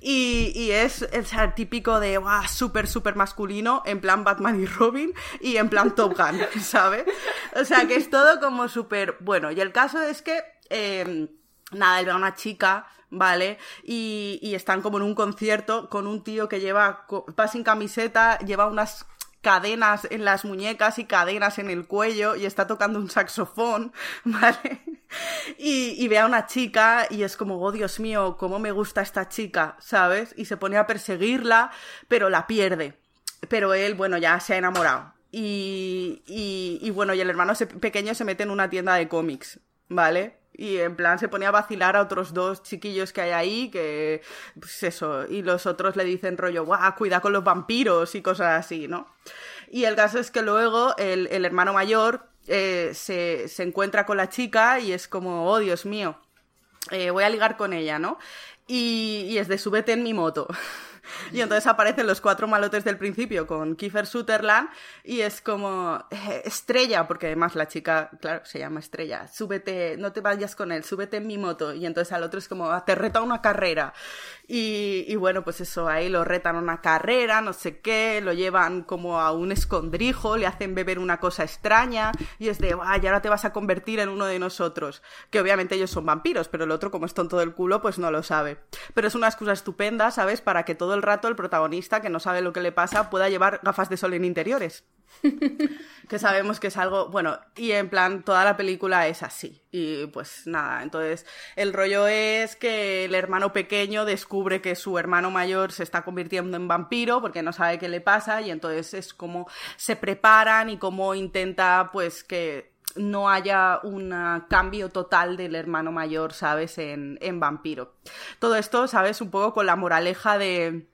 Y, es el típico de, ¡guau! Súper, súper masculino, en plan Batman y Robin y en plan Top Gun, ¿sabes? O sea, que es todo como súper bueno. Y el caso es que... eh, nada, él ve a una chica, ¿vale? Y, y están como en un concierto con un tío que lleva, va sin camiseta, lleva unas cadenas en las muñecas y cadenas en el cuello y está tocando un saxofón, ¿vale? Y, ve a una chica y es como, oh Dios mío, cómo me gusta esta chica, ¿sabes? Y se pone a perseguirla, pero la pierde. Pero él, bueno, ya se ha enamorado. Y, y, y bueno, y el hermano pequeño se mete en una tienda de cómics, ¿vale? Y en plan se pone a vacilar a otros dos chiquillos que hay ahí, que, pues eso, y los otros le dicen rollo, guau, cuida con los vampiros y cosas así, ¿no? Y el caso es que luego el, el hermano mayor eh, se, se encuentra con la chica y es como, oh Dios mío, eh, voy a ligar con ella, ¿no? Y, y es de súbete en mi moto. Y entonces aparecen los cuatro malotes del principio con Kiefer Sutherland y es como eh, estrella, porque además la chica, claro, se llama estrella, súbete, no te vayas con él, súbete en mi moto. Y entonces al otro es como, "Ah, te reta una carrera. Y, bueno, pues eso, ahí lo retan una carrera, no sé qué, lo llevan como a un escondrijo, le hacen beber una cosa extraña y es de, vaya, ahora te vas a convertir en uno de nosotros. Que obviamente ellos son vampiros, pero el otro, como es tonto del culo, pues no lo sabe. Pero es una excusa estupenda, ¿sabes? Para que todo el rato el protagonista, que no sabe lo que le pasa, pueda llevar gafas de sol en interiores. que sabemos que es algo, bueno, y en plan toda la película es así. Y pues nada, entonces el rollo es que el hermano pequeño descubre que su hermano mayor se está convirtiendo en vampiro porque no sabe qué le pasa y entonces es como se preparan y cómo intenta pues que no haya un cambio total del hermano mayor, ¿sabes? En, en vampiro. Todo esto, ¿sabes? Un poco con la moraleja de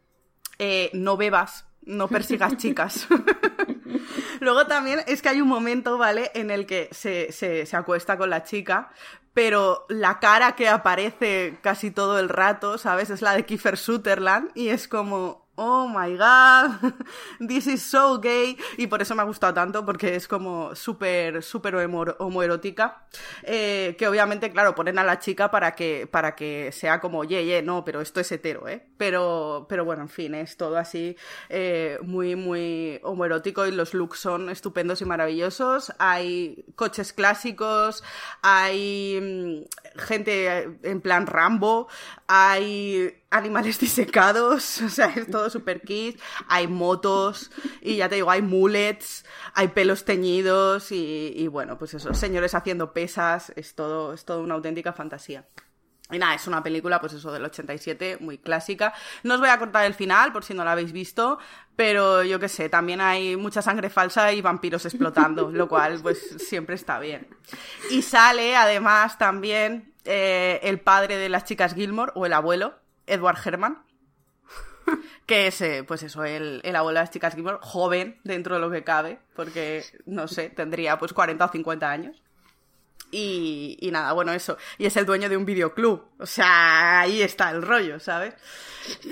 eh, no bebas, no persigas chicas. Luego también es que hay un momento, ¿vale? En el que se, se, se acuesta con la chica, pero la cara que aparece casi todo el rato, ¿sabes? Es la de Kiefer Sutherland y es como, oh my god, this is so gay. Y por eso me ha gustado tanto, porque es como súper, súper homo- homoerótica. Eh, que obviamente, claro, ponen a la chica para que, para que sea como, ye, ye, no, pero esto es hetero, ¿eh? Pero, pero bueno, en fin, es todo así eh, muy, muy homoerótico y los looks son estupendos y maravillosos. Hay coches clásicos, hay mm, gente en plan Rambo, hay animales disecados, o sea, es todo super kitsch, hay motos y ya te digo, hay mullets, hay pelos teñidos y, y bueno, pues eso, señores haciendo pesas, es todo, es todo una auténtica fantasía. Y nada, es una película, pues eso, del 87, muy clásica. No os voy a contar el final, por si no la habéis visto, pero yo qué sé, también hay mucha sangre falsa y vampiros explotando, lo cual, pues, siempre está bien. Y sale, además, también eh, el padre de las chicas Gilmore, o el abuelo, Edward Herman. que es, eh, pues eso, el, el abuelo de las chicas Gilmore, joven dentro de lo que cabe, porque, no sé, tendría pues 40 o 50 años. Y, y nada, bueno, eso. Y es el dueño de un videoclub. O sea, ahí está el rollo, ¿sabes?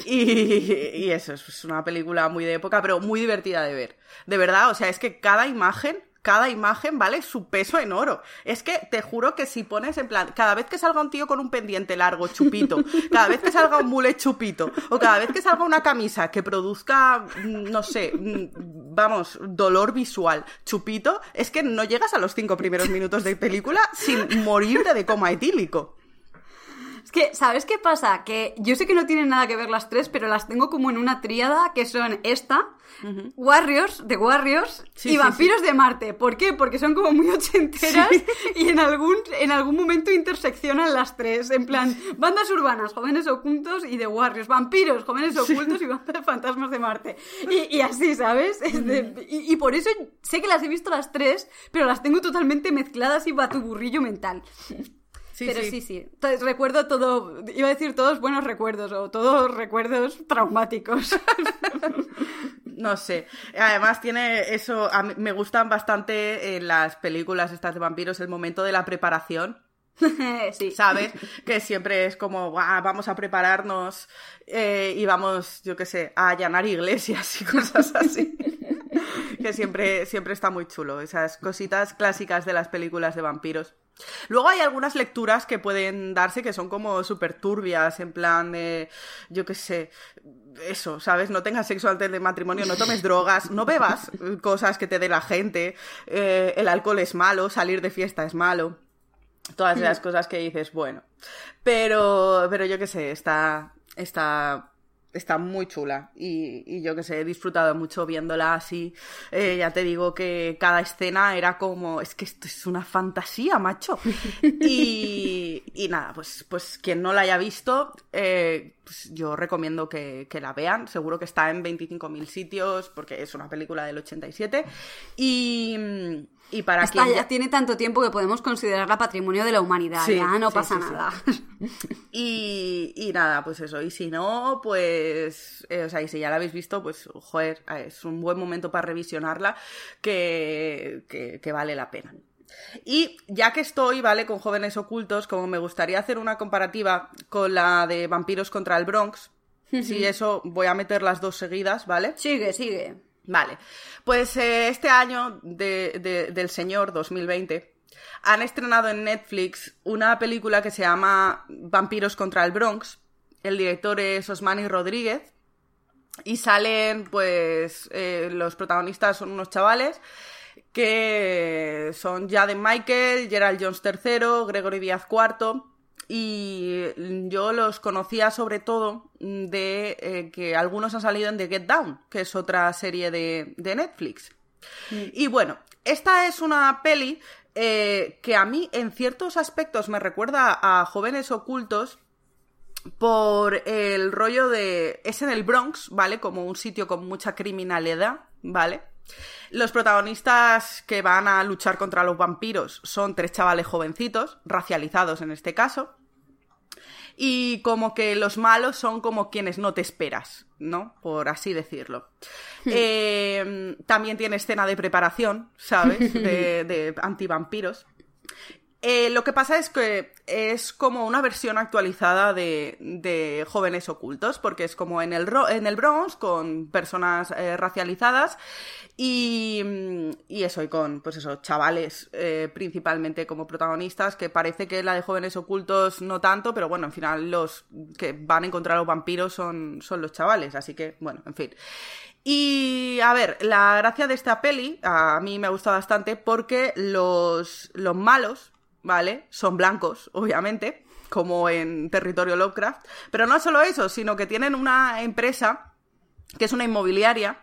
Y, y eso, es una película muy de época, pero muy divertida de ver. De verdad, o sea, es que cada imagen cada imagen vale su peso en oro. Es que te juro que si pones en plan, cada vez que salga un tío con un pendiente largo, chupito, cada vez que salga un mule chupito, o cada vez que salga una camisa que produzca, mm, no sé, mm, vamos, dolor visual, chupito, es que no llegas a los cinco primeros minutos de película sin morirte de coma etílico. Es que, ¿sabes qué pasa? Que yo sé que no tienen nada que ver las tres, pero las tengo como en una tríada que son esta, Warriors, de Warriors, Sí, y sí, Vampiros de Marte. ¿Por qué? Porque son como muy ochenteras y en algún, en algún momento interseccionan las tres. En plan, bandas urbanas, jóvenes ocultos y de Warriors, vampiros, jóvenes ocultos y bandas de fantasmas de Marte. Y, y así, ¿sabes? De- y, y por eso sé que las he visto las tres, pero las tengo totalmente mezcladas y batuburrillo mental. Sí, Pero sí. sí, sí. Entonces recuerdo todo, iba a decir todos buenos recuerdos o todos recuerdos traumáticos. No sé. Además tiene eso, a mí me gustan bastante en las películas estas de vampiros el momento de la preparación. sí. ¿Sabes? Que siempre es como, "Buah, vamos a prepararnos eh, y vamos, yo qué sé, a allanar iglesias y cosas así. Que siempre, siempre está muy chulo, esas cositas clásicas de las películas de vampiros. Luego hay algunas lecturas que pueden darse que son como súper turbias, en plan de, yo qué sé, eso, ¿sabes? No tengas sexo antes del matrimonio, no tomes drogas, no bebas cosas que te dé la gente, eh, el alcohol es malo, salir de fiesta es malo todas esas cosas que dices, bueno. Pero, pero yo qué sé, está, está, está muy chula. Y, y yo qué sé, he disfrutado mucho viéndola así. Eh, ya te digo que cada escena era como, es que esto es una fantasía, macho. Y, y nada, pues, pues quien no la haya visto, eh, pues yo recomiendo que, que la vean. Seguro que está en 25.000 sitios, porque es una película del 87. Y, y para Esta quien ya tiene tanto tiempo que podemos considerarla patrimonia de la humanidad. Sí, ya no sí, pasa sí, nada. Y, y nada, pues eso. Y si no, pues. eh, o sea, y si ya la habéis visto, pues, joder, eh, es un buen momento para revisionarla que, que, que vale la pena. Y ya que estoy, ¿vale? Con jóvenes ocultos, como me gustaría hacer una comparativa con la de Vampiros contra el Bronx. Si eso, voy a meter las dos seguidas, ¿vale? sigue, sigue. Vale, pues eh, este año de- de- del señor 2020 han estrenado en Netflix una película que se llama Vampiros contra el Bronx. El director es Osmani Rodríguez y salen, pues, eh, los protagonistas son unos chavales que son Jaden Michael, Gerald Jones III, Gregory Díaz IV. Y yo los conocía sobre todo de eh, que algunos han salido en The Get Down, que es otra serie de, de Netflix. Y bueno, esta es una peli eh, que a mí en ciertos aspectos me recuerda a Jóvenes Ocultos por el rollo de... Es en el Bronx, ¿vale? Como un sitio con mucha criminalidad, ¿vale? Los protagonistas que van a luchar contra los vampiros son tres chavales jovencitos, racializados en este caso. Y como que los malos son como quienes no te esperas, ¿no? Por así decirlo. Eh, también tiene escena de preparación, ¿sabes? De, de antivampiros. Eh, lo que pasa es que es como una versión actualizada de, Jóvenes Ocultos, porque es como en el, en el Bronx, con personas eh, racializadas y, mm, y eso, y con, pues eso, chavales eh, principalmente como protagonistas, que parece que la de Jóvenes Ocultos no tanto, pero bueno, al final los que van a encontrar a los vampiros son, son los chavales, así que, bueno, en fin. Y a ver, la gracia de esta peli a mí me ha gustado bastante porque los, los malos, ¿vale? Son blancos, obviamente, como en territorio Lovecraft. Pero no solo eso, sino que tienen una empresa que es una inmobiliaria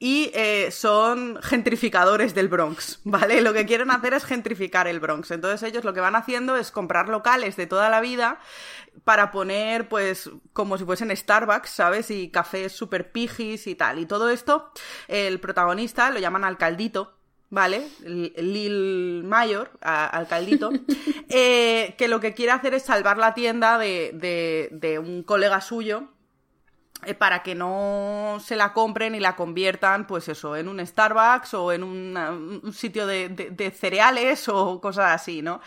y eh, son gentrificadores del Bronx, ¿vale? Lo que quieren hacer es gentrificar el Bronx. Entonces ellos lo que van haciendo es comprar locales de toda la vida para poner, pues, como si fuesen Starbucks, ¿sabes? Y cafés super pijis y tal. Y todo esto, el protagonista lo llaman alcaldito, ¿vale? Lil Mayor, alcaldito, eh, que lo que quiere hacer es salvar la tienda de, de- de un colega suyo eh, para que no se la compren y la conviertan, pues eso, en un Starbucks o en una- un sitio de, cereales o cosas así, ¿no?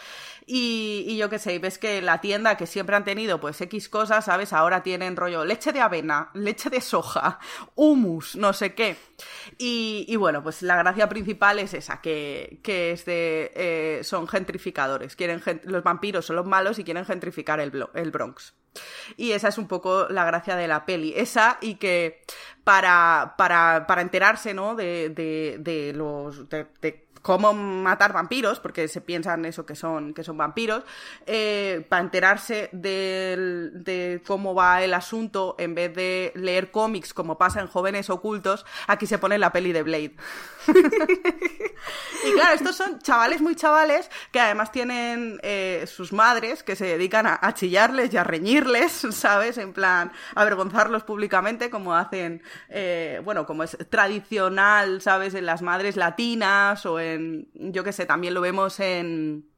Y, y yo qué sé, ves que la tienda que siempre han tenido, pues X cosas, ¿sabes? Ahora tienen rollo leche de avena, leche de soja, hummus, no sé qué. Y, bueno, pues la gracia principal es esa, que, que eh, son gentrificadores. Quieren los vampiros son los malos y quieren gentrificar el, el Bronx. Y esa es un poco la gracia de la peli. Esa y que para, para, para enterarse, ¿no? De, de, los. Cómo matar vampiros, porque se piensan eso que son, que son vampiros, eh, para enterarse de cómo va el asunto, en vez de leer cómics como pasa en Jóvenes Ocultos, aquí se pone la peli de Blade. Y claro, estos son chavales muy chavales que además tienen eh, sus madres que se dedican a, a chillarles y a reñirles, ¿sabes? En plan, avergonzarlos públicamente como hacen, eh, bueno, como es tradicional, ¿sabes? En las madres latinas o en, yo qué sé, también lo vemos en,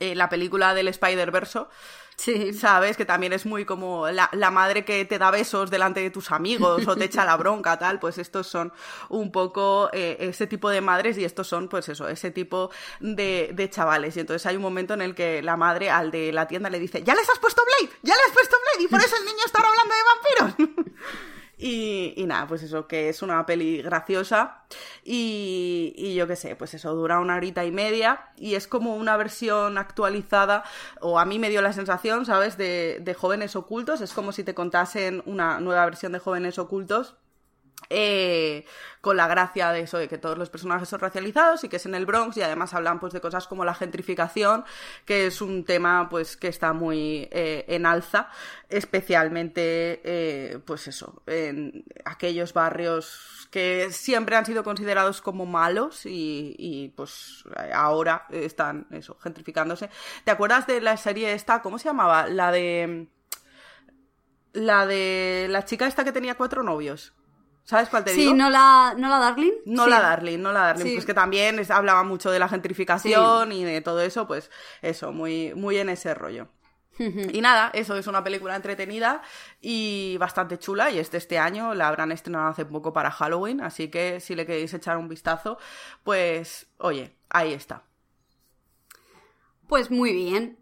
la película del Spider-Verso. Sí. ¿Sabes? Que también es muy como la, la madre que te da besos delante de tus amigos o te echa la bronca, tal. Pues estos son un poco eh, ese tipo de madres y estos son, pues eso, ese tipo de, de chavales. Y entonces hay un momento en el que la madre al de la tienda le dice: ¡Ya les has puesto Blade! ¡Ya les has puesto Blade! Y por eso el niño está ahora hablando de vampiros. Y, nada, pues eso, que es una peli graciosa y, y yo qué sé, pues eso, dura una horita y media y es como una versión actualizada, o a mí me dio la sensación, ¿sabes?, de, de jóvenes ocultos, es como si te contasen una nueva versión de jóvenes ocultos. Eh, con la gracia de eso, de que todos los personajes son racializados y que es en el Bronx y además hablan pues de cosas como la gentrificación, que es un tema pues que está muy eh, en alza, especialmente eh, pues eso, en aquellos barrios que siempre han sido considerados como malos y, y, pues ahora están eso, gentrificándose. ¿Te acuerdas de la serie esta? ¿Cómo se llamaba? La de la de la chica esta que tenía cuatro novios. ¿Sabes cuál te Sí, digo? no la, no la Darling. No Sí. la Darling, no la Darling, Sí. pues que también es- hablaba mucho de la gentrificación y de todo eso, pues eso, muy, muy en ese rollo. Y nada, eso es una película entretenida y bastante chula y es de este año, la habrán estrenado hace poco para Halloween, así que si le queréis echar un vistazo, pues oye, ahí está. Pues muy bien.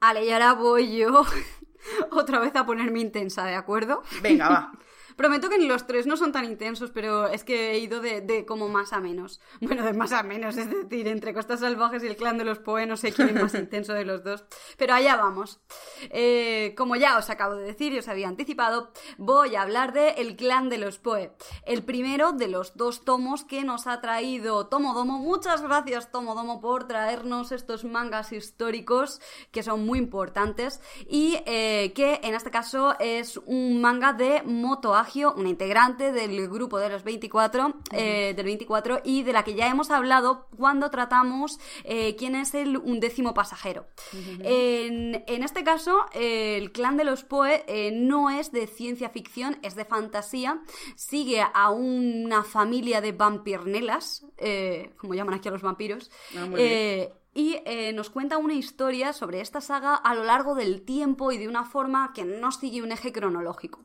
Ale, y ahora voy yo otra vez a ponerme intensa, ¿de acuerdo? Venga, va. Prometo que ni los tres no son tan intensos, pero es que he ido de, de como más a menos. Bueno, de más a menos, es decir, entre Costas Salvajes y el clan de los Poe no sé quién es más intenso de los dos. Pero allá vamos. Eh, como ya os acabo de decir y os había anticipado, voy a hablar de El clan de los Poe. El primero de los dos tomos que nos ha traído Tomodomo. Muchas gracias Tomodomo por traernos estos mangas históricos que son muy importantes y eh, que en este caso es un manga de Moto Agio, una integrante del grupo de los 24, eh, del 24 y de la que ya hemos hablado cuando tratamos eh, quién es el undécimo pasajero. en, en este caso, el clan de los Poe eh, no es de ciencia ficción, es de fantasía, sigue a una familia de vampirnelas, como llaman aquí a los vampiros, Ah, muy bien. y eh, nos cuenta una historia sobre esta saga a lo largo del tiempo y de una forma que no sigue un eje cronológico.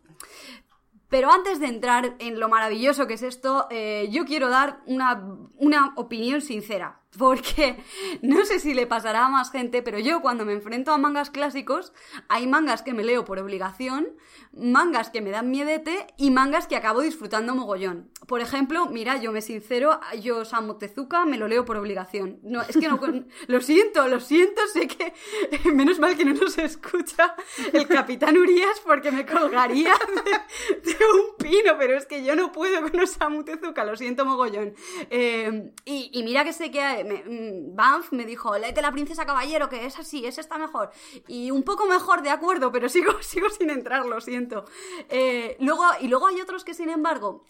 Pero antes de entrar en lo maravilloso que es esto, eh, yo quiero dar una, una opinión sincera. Porque no sé si le pasará a más gente, pero yo cuando me enfrento a mangas clásicos, hay mangas que me leo por obligación, mangas que me dan miedete y mangas que acabo disfrutando mogollón. Por ejemplo, mira, yo me sincero, yo Samu Tezuka me lo leo por obligación. No, es que no, lo siento, lo siento, sé que menos mal que no nos escucha el capitán Urias porque me colgaría de, de un pino, pero es que yo no puedo con Osamu Tezuka, lo siento mogollón. Eh, y, y, mira que sé que me, mm, Banff me dijo, léete la princesa caballero, que es así, es esta mejor. Y un poco mejor, de acuerdo, pero sigo, sigo sin entrar, lo siento. Eh, luego, y luego hay otros que, sin embargo,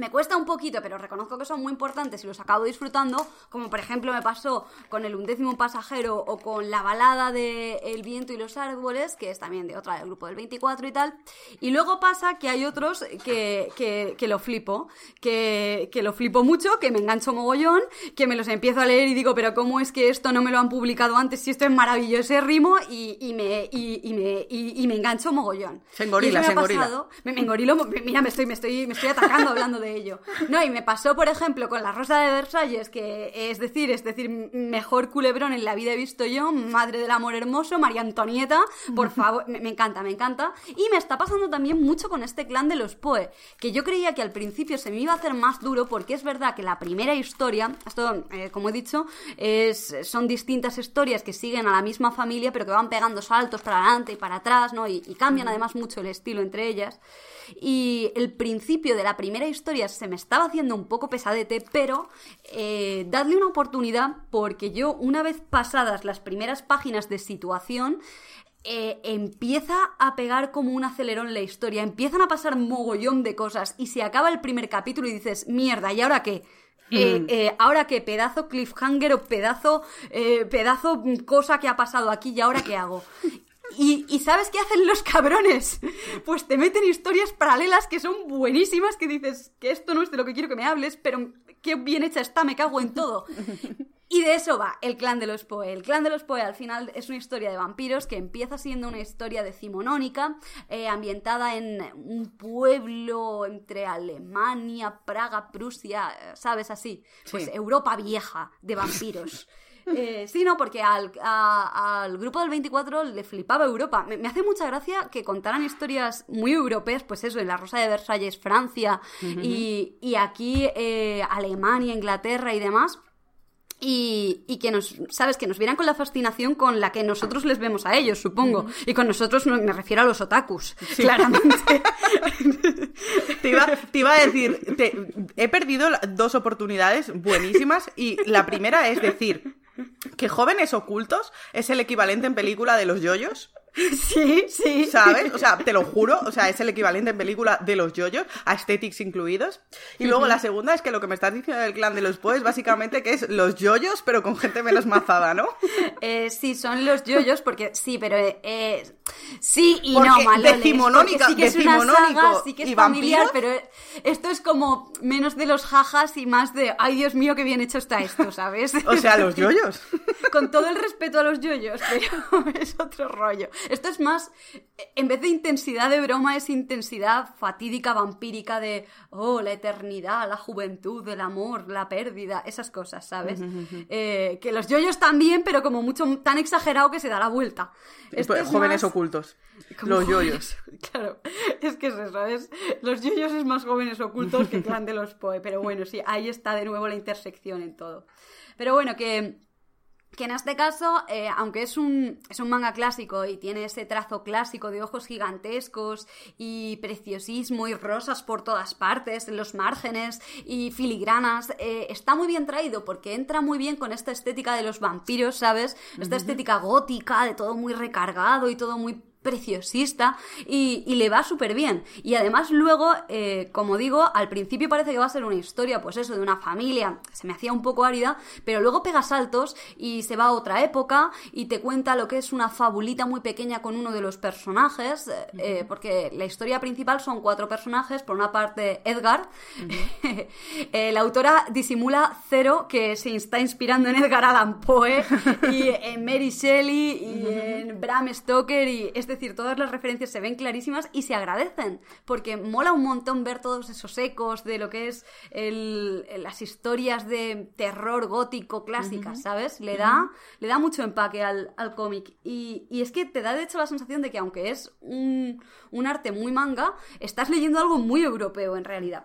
me cuesta un poquito, pero reconozco que son muy importantes y los acabo disfrutando, como por ejemplo me pasó con El undécimo pasajero o con la balada de El viento y los árboles, que es también de otra del grupo del 24 y tal. Y luego pasa que hay otros que, que, que lo flipo, que, que lo flipo mucho, que me engancho mogollón, que me los empiezo a leer y digo, pero ¿cómo es que esto no me lo han publicado antes si esto es maravilloso ese ritmo y, y me, y, y me, y, me engancho mogollón. Se engorila, se me ha engorila. me, me engorilo, mira, me estoy, me estoy, me estoy atacando hablando de ello. No, y me pasó, por ejemplo, con La Rosa de Versalles, que es decir, es decir, mejor culebrón en la vida he visto yo, madre del amor hermoso, María Antonieta, por favor, me, me encanta, me encanta. Y me está pasando también mucho con este clan de los Poe, que yo creía que al principio se me iba a hacer más duro, porque es verdad que la primera historia, esto, eh, como he dicho, es, son distintas historias que siguen a la misma familia, pero que van pegando saltos para adelante y para atrás, ¿no? Y, y cambian además mucho el estilo entre ellas. Y el principio de la primera historia se me estaba haciendo un poco pesadete, pero eh, dadle una oportunidad porque yo, una vez pasadas las primeras páginas de situación, eh, empieza a pegar como un acelerón la historia, empiezan a pasar mogollón de cosas y se acaba el primer capítulo y dices, mierda, ¿y ahora qué? Eh, eh, ahora qué pedazo cliffhanger o pedazo pedazo mm, cosa que ha pasado aquí y ahora qué hago y, y ¿sabes qué hacen los cabrones? Pues te meten historias paralelas que son buenísimas, que dices que esto no es de lo que quiero que me hables, pero qué bien hecha está, me cago en todo. Y de eso va el clan de los Poe. El clan de los Poe al final es una historia de vampiros que empieza siendo una historia decimonónica, eh, ambientada en un pueblo entre Alemania, Praga, Prusia, eh, ¿sabes? Así. Pues Sí. Europa vieja de vampiros. Eh, sí, no, porque al, a- al grupo del 24 le flipaba Europa. Me, me hace mucha gracia que contaran historias muy europeas, pues eso, en la Rosa de Versalles, Francia, y, y aquí eh, Alemania, Inglaterra y demás. Y, y que nos, sabes, que nos vieran con la fascinación con la que nosotros les vemos a ellos, supongo. Y con nosotros no- me refiero a los otakus, claramente. Te iba, te iba a decir, te- he perdido dos oportunidades buenísimas y la primera es decir que Jóvenes Ocultos es el equivalente en película de los yoyos. sí, sí. ¿Sabes? O sea, te lo juro, o sea, es el equivalente en película de los yoyos, aesthetics incluidos. Y luego la segunda es que lo que me estás diciendo del clan de los Poes, básicamente que es los yoyos, pero con gente menos mazada, ¿no? Eh, sí, son los yoyos, porque sí, pero eh, sí y Porque no, Maloles, decimonónica- sí que es una saga, sí que es y familiar, vampiros. pero esto es como menos de los jajas y más de, ay Dios mío, qué bien hecho está esto, ¿sabes? O sea, los yoyos. Con todo el respeto a los yoyos, pero es otro rollo. Esto es más, en vez de intensidad de broma, es intensidad fatídica, vampírica de, oh, la eternidad, la juventud, el amor, la pérdida, esas cosas, ¿sabes? Eh, que los yoyos también, pero como mucho tan exagerado que se da la vuelta. Esto Pues, es jóvenes más- ocultos. como Los jóvenes- yoyos. Claro, es que es eso, es los yoyos es más jóvenes ocultos que clan de los Poe, pero bueno, sí, ahí está de nuevo la intersección en todo. Pero bueno, que, que en este caso, eh, aunque es un, es un manga clásico y tiene ese trazo clásico de ojos gigantescos y preciosismo y rosas por todas partes, en los márgenes y filigranas, eh, está muy bien traído porque entra muy bien con esta estética de los vampiros, ¿sabes? Esta estética gótica, de todo muy recargado y todo muy preciosista y, y le va súper bien. Y además luego, eh, como digo, al principio parece que va a ser una historia, pues eso, de una familia, se me hacía un poco árida, pero luego pega saltos y se va a otra época y te cuenta lo que es una fabulita muy pequeña con uno de los personajes, eh, eh, porque la historia principal son cuatro personajes, por una parte Edgar, Eh, la autora disimula cero que se está inspirando en Edgar Allan Poe y en Mary Shelley y en Bram Stoker y decir, todas las referencias se ven clarísimas y se agradecen porque mola un montón ver todos esos ecos de lo que es el- las historias de terror gótico clásicas, ¿sabes? Le da, le da mucho empaque al, al cómic. Y, y es que te da de hecho la sensación de que aunque es un, un arte muy manga, estás leyendo algo muy europeo en realidad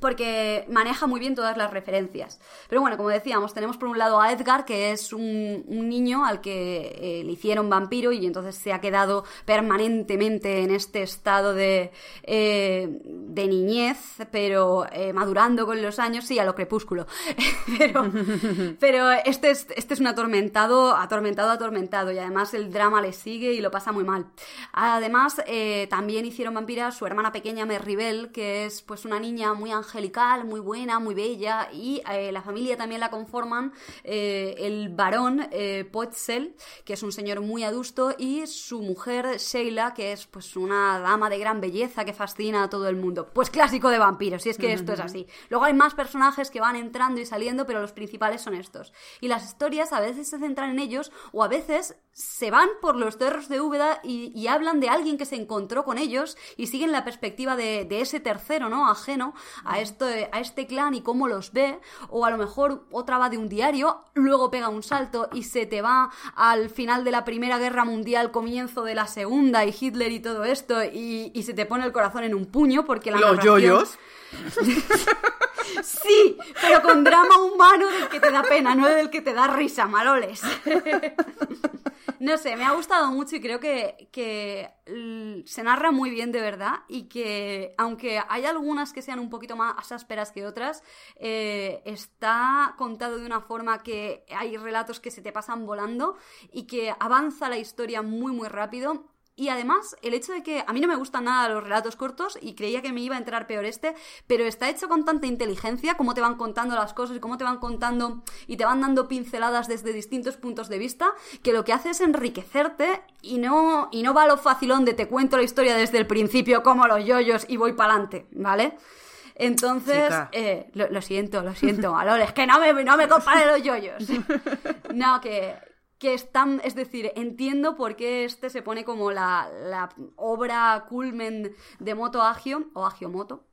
porque maneja muy bien todas las referencias. Pero bueno, como decíamos, tenemos por un lado a Edgar, que es un, un niño al que eh, le hicieron vampiro y entonces se ha quedado permanentemente en este estado de, eh, de niñez, pero eh, madurando con los años, sí, a lo crepúsculo. pero pero este, es, este es un atormentado, atormentado, atormentado, y además el drama le sigue y lo pasa muy mal. Además, también hicieron vampira su hermana pequeña Merribel, que es pues una niña muy angelical, angelical, muy buena, muy bella, y eh, la familia también la conforman eh, el varón eh, Poetzel, que es un señor muy adusto, y su mujer Sheila, que es pues una dama de gran belleza que fascina a todo el mundo. Pues clásico de vampiros, y es que esto es así. Luego hay más personajes que van entrando y saliendo, pero los principales son estos. Y las historias a veces se centran en ellos, o a veces se van por los cerros de Úbeda y, y hablan de alguien que se encontró con ellos y siguen la perspectiva de, de ese tercero, ¿no? Ajeno a, esto, a este clan y cómo los ve, o a lo mejor otra va de un diario, luego pega un salto y se te va al final de la Primera Guerra Mundial, comienzo de la Segunda y Hitler y todo esto, y, y se te pone el corazón en un puño porque la Los narración- yoyos. Sí, pero con drama humano del que te da pena, no del que te da risa, maloles. No sé, me ha gustado mucho y creo que, que se narra muy bien de verdad y que aunque hay algunas que sean un poquito más ásperas que otras, eh, está contado de una forma que hay relatos que se te pasan volando y que avanza la historia muy muy rápido y además, el hecho de que a mí no me gustan nada los relatos cortos y creía que me iba a entrar peor este, pero está hecho con tanta inteligencia, cómo te van contando las cosas y cómo te van contando y te van dando pinceladas desde distintos puntos de vista, que lo que hace es enriquecerte y no, y no va a lo facilón de te cuento la historia desde el principio como los yoyos y voy para adelante, ¿vale? Entonces, eh, lo, lo siento, lo siento, Aloles, que no me, no me compare los yoyos. No, que, que están, es decir, entiendo por qué este se pone como la, la obra culmen de Moto Agio, o Agio Moto,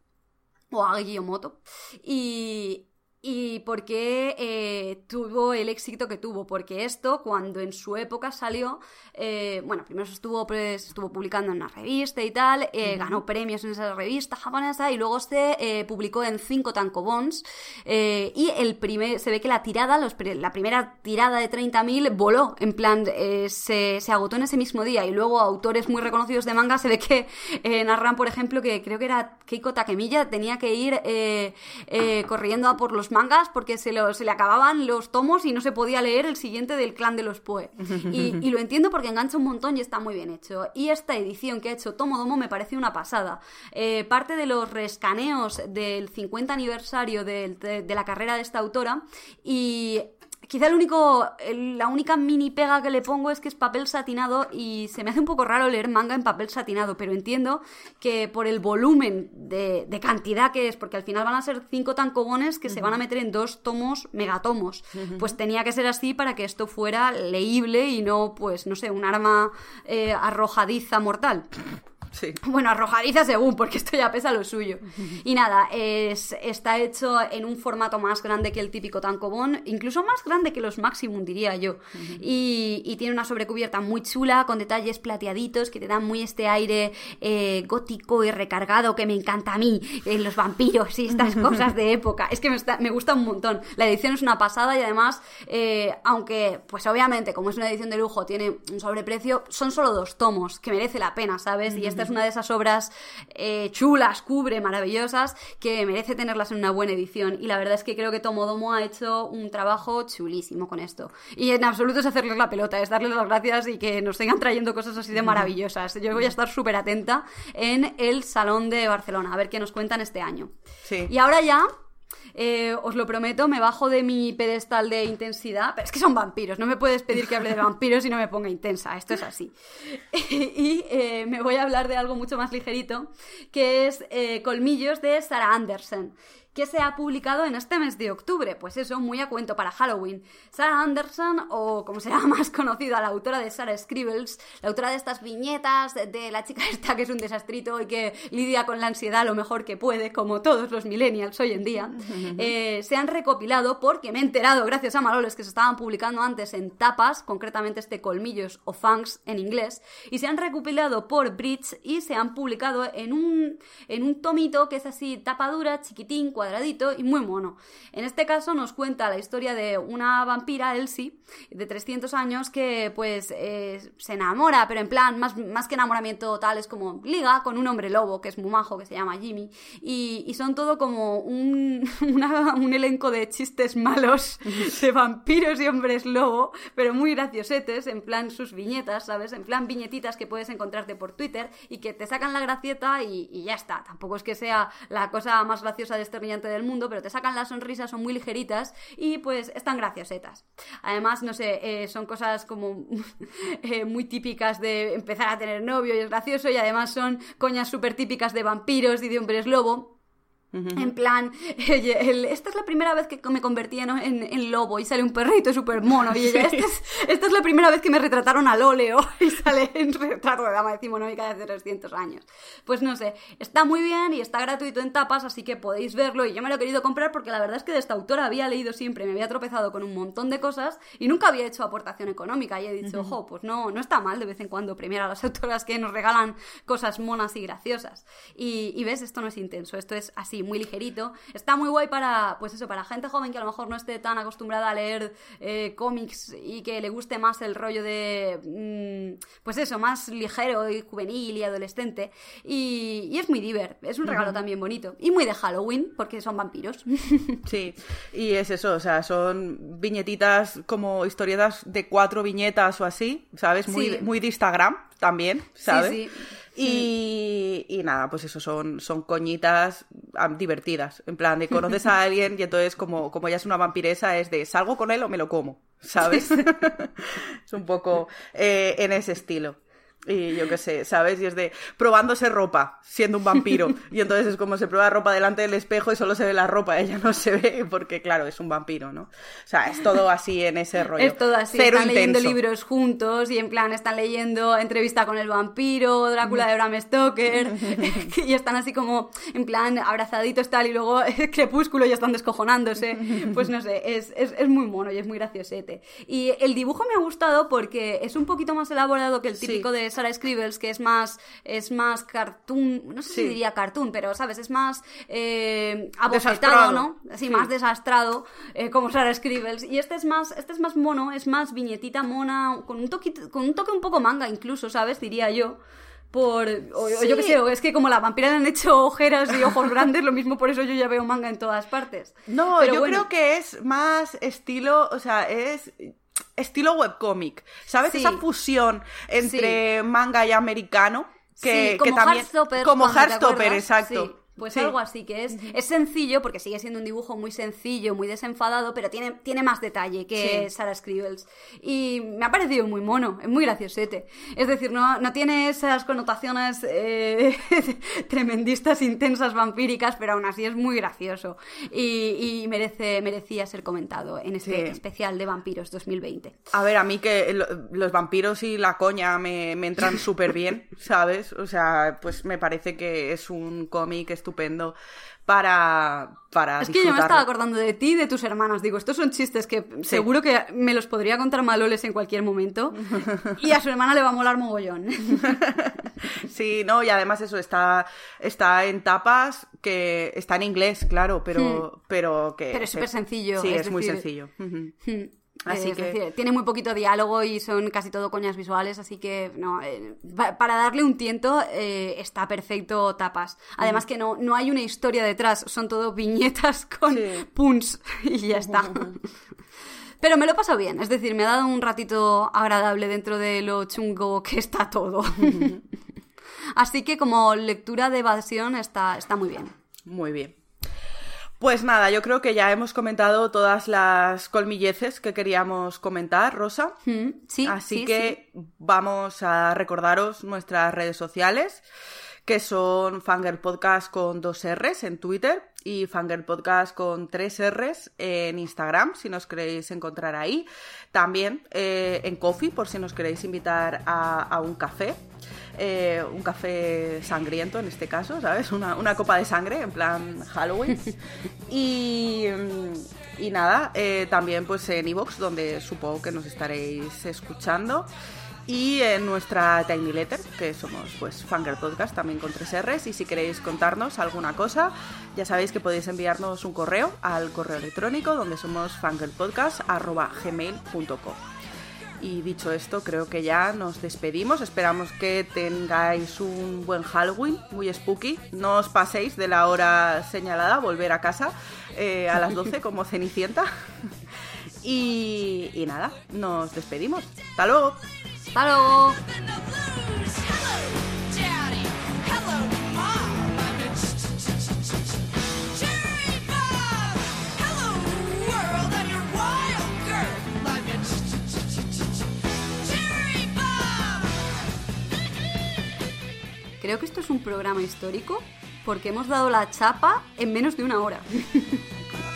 o Agio Moto, y, y por qué eh, tuvo el éxito que tuvo, porque esto, cuando en su época salió, eh, bueno, primero se estuvo, pues, estuvo publicando en una revista y tal, eh, ganó premios en esa revista japonesa y luego se eh, publicó en cinco tankobons eh, y el primer, se ve que la tirada, los la primera tirada de 30.000 voló, en plan, eh, se, se agotó en ese mismo día y luego autores muy reconocidos de manga se ve que narran, por ejemplo, que creo que era Keiko Takemiya, tenía que ir corriendo a por los mangas porque se, lo- se le acababan los tomos y no se podía leer el siguiente del clan de los Poe. Y, y lo entiendo porque engancha un montón y está muy bien hecho. Y esta edición que ha hecho Tomodomo me parece una pasada. Eh, parte de los rescaneos del 50 aniversario de, de la carrera de esta autora y Quizá el único, el- la única mini pega que le pongo es que es papel satinado y se me hace un poco raro leer manga en papel satinado, pero entiendo que por el volumen de, de cantidad que es, porque al final van a ser cinco tancobones que se van a meter en dos tomos, megatomos, pues tenía que ser así para que esto fuera leíble y no, pues, no sé, un arma eh, arrojadiza mortal. Sí. Bueno, arrojadiza según, porque esto ya pesa lo suyo. Y nada, es, está hecho en un formato más grande que el típico tankobon, incluso más grande que los Maximum, diría yo. y, y tiene una sobrecubierta muy chula, con detalles plateaditos que te dan muy este aire eh, gótico y recargado que me encanta a mí, eh, los vampiros y estas cosas de época. Es que me, está- me gusta un montón. La edición es una pasada y además, eh, aunque, pues obviamente, como es una edición de lujo, tiene un sobreprecio, son solo dos tomos, que merece la pena, ¿sabes? Y esta es una de esas obras eh, chulas, cubre, maravillosas, que merece tenerlas en una buena edición. Y la verdad es que creo que Tomodomo ha hecho un trabajo chulísimo con esto. Y en absoluto es hacerles la pelota, es darles las gracias y que nos sigan trayendo cosas así de maravillosas. Yo voy a estar súper atenta en el Salón de Barcelona, a ver qué nos cuentan este año. Sí. Y ahora ya, eh, os lo prometo, me bajo de mi pedestal de intensidad. Pero es que son vampiros, no me puedes pedir que hable de vampiros y no me ponga intensa, esto es así. y eh, me voy a hablar de algo mucho más ligerito, que es eh, Colmillos de Sarah Anderson que se ha publicado en este mes de octubre, pues eso, muy a cuento para Halloween. Sarah Anderson, o como será más conocida, la autora de Sarah Scribbles, la autora de estas viñetas de, de la chica esta que es un desastrito y que lidia con la ansiedad lo mejor que puede, como todos los millennials hoy en día, eh, se han recopilado porque me he enterado, gracias a Maloles, que se estaban publicando antes en tapas, concretamente este Colmillos o Fangs en inglés, y se han recopilado por Bridge y se han publicado en un, en un tomito que es así, tapa dura, chiquitín, cuadradito y muy mono. En este caso nos cuenta la historia de una vampira, Elsie, de 300 años, que pues eh, se enamora, pero en plan, más, más que enamoramiento tal, es como liga con un hombre lobo, que es muy majo, que se llama Jimmy, y, son todo como un, un elenco de chistes malos de vampiros y hombres lobo, pero muy graciosetes, en plan sus viñetas, ¿sabes? En plan viñetitas que puedes encontrarte por Twitter y que te sacan la gracieta y, y ya está. Tampoco es que sea la cosa más graciosa de este del mundo, pero te sacan la sonrisa, son muy ligeritas y pues están graciosetas. Además, no sé, eh, son cosas como eh, muy típicas de empezar a tener novio y es gracioso y además son coñas súper típicas de vampiros y de hombres lobo. En plan, esta es la primera vez que me convertí en, en, lobo y sale un perrito súper mono. Y ella, esta es, la primera vez que me retrataron al óleo y sale en retrato de dama decimonónica de hace 300 años. Pues no sé, está muy bien y está gratuito en tapas, así que podéis verlo. Y yo me lo he querido comprar porque la verdad es que de esta autora había leído siempre, me había tropezado con un montón de cosas y nunca había hecho aportación económica. Y he dicho, ojo, pues no, no está mal de vez en cuando premiar a las autoras que nos regalan cosas monas y graciosas. Y, y ves, esto no es intenso, esto es así muy ligerito. Está muy guay para, pues eso, para gente joven que a lo mejor no esté tan acostumbrada a leer eh, cómics y que le guste más el rollo de, mm, pues eso, más ligero y juvenil y adolescente. Y, es muy diver, es un regalo también bonito. Y muy de Halloween, porque son vampiros. Sí, y es eso, o sea, son viñetitas como historietas de cuatro viñetas o así, ¿sabes? Muy, muy de Instagram también, ¿sabes? Sí, sí. Y, nada, pues eso, son, son coñitas divertidas. En plan, de conoces a alguien y entonces, como, como ella es una vampiresa, es de salgo con él o me lo como, ¿sabes? es un poco eh, en ese estilo. Y yo qué sé, ¿sabes? Y es de probándose ropa, siendo un vampiro. Y entonces es como se prueba ropa delante del espejo y solo se ve la ropa, ella no se ve porque, claro, es un vampiro, ¿no? O sea, es todo así en ese rollo. Es todo así, están leyendo libros juntos y en plan están leyendo entrevista con el vampiro, Drácula de Bram Stoker, y están así como en plan abrazaditos tal y luego crepúsculo y están descojonándose. Pues no sé, es, es, es, muy mono y es muy graciosete. Y el dibujo me ha gustado porque es un poquito más elaborado que el típico de Sara Scribbles, que es más, es más cartoon, no sé si diría cartoon, pero, ¿sabes? Es más eh, abofetado, ¿no? Así, más desastrado, eh, como Sara Scribbles. Y este es más, este es más mono, es más viñetita mona, con un, toque, con un toque un poco manga incluso, ¿sabes? Diría yo por o, yo qué sé, es que como la vampira le han hecho ojeras y ojos grandes, lo mismo por eso yo ya veo manga en todas partes. No, yo creo que es más estilo, o sea, es estilo webcomic, ¿sabes? Esa fusión entre manga y americano que, como que también como Heartstopper, exacto. Pues algo así, que es, es sencillo, porque sigue siendo un dibujo muy sencillo, muy desenfadado, pero tiene, tiene más detalle que Sarah Scribbles. Y me ha parecido muy mono, es muy graciosete. Es decir, no, no tiene esas connotaciones eh, tremendistas, intensas, vampíricas, pero aún así es muy gracioso. Y, merece, merecía ser comentado en este especial de vampiros 2020. A ver, a mí que los vampiros y la coña me, me entran súper bien, ¿sabes? O sea, pues me parece que es un cómic estupendo para, para Es que yo me estaba acordando de ti y de tus hermanas. Digo, estos son chistes que seguro que me los podría contar Maloles en cualquier momento. y a su hermana le va a molar mogollón. sí, no, y además eso está, está en tapas que está en inglés, claro, pero, hmm. pero que... Pero es súper sencillo. Sí, es, muy sencillo. Así que... tiene muy poquito diálogo y son casi todo coñas visuales, así que no, eh, para darle un tiento eh, está perfecto tapas. Además que no, no hay una historia detrás, son todo viñetas con puns y ya está. Pero me lo he pasado bien, es decir, me ha dado un ratito agradable dentro de lo chungo que está todo. Así que como lectura de evasión está, está muy bien. Muy bien. Pues nada, yo creo que ya hemos comentado todas las colmilleces que queríamos comentar, Rosa. Mm, sí. Así que vamos a recordaros nuestras redes sociales, que son Fangirl Podcast con dos R's en Twitter y Fangirl Podcast con tres R's en Instagram, si nos queréis encontrar ahí. También eh, en Coffee, por si nos queréis invitar a un café. Eh, un café sangriento en este caso, ¿sabes? Una, copa de sangre en plan Halloween. Y, y nada, eh, también pues en Evox, donde supongo que nos estaréis escuchando. Y en nuestra Tiny Letter, que somos pues Fangirl Podcast, también con tres R's. Y si queréis contarnos alguna cosa, ya sabéis que podéis enviarnos un correo al correo electrónico donde somos fangirlpodcast.gmail.com y dicho esto, creo que ya nos despedimos. Esperamos que tengáis un buen Halloween, muy spooky. No os paséis de la hora señalada, volver a casa eh, a las 12 como Cenicienta. y, y nada, nos despedimos. Hasta luego. Hasta luego. Creo que esto es un programa histórico porque hemos dado la chapa en menos de una hora.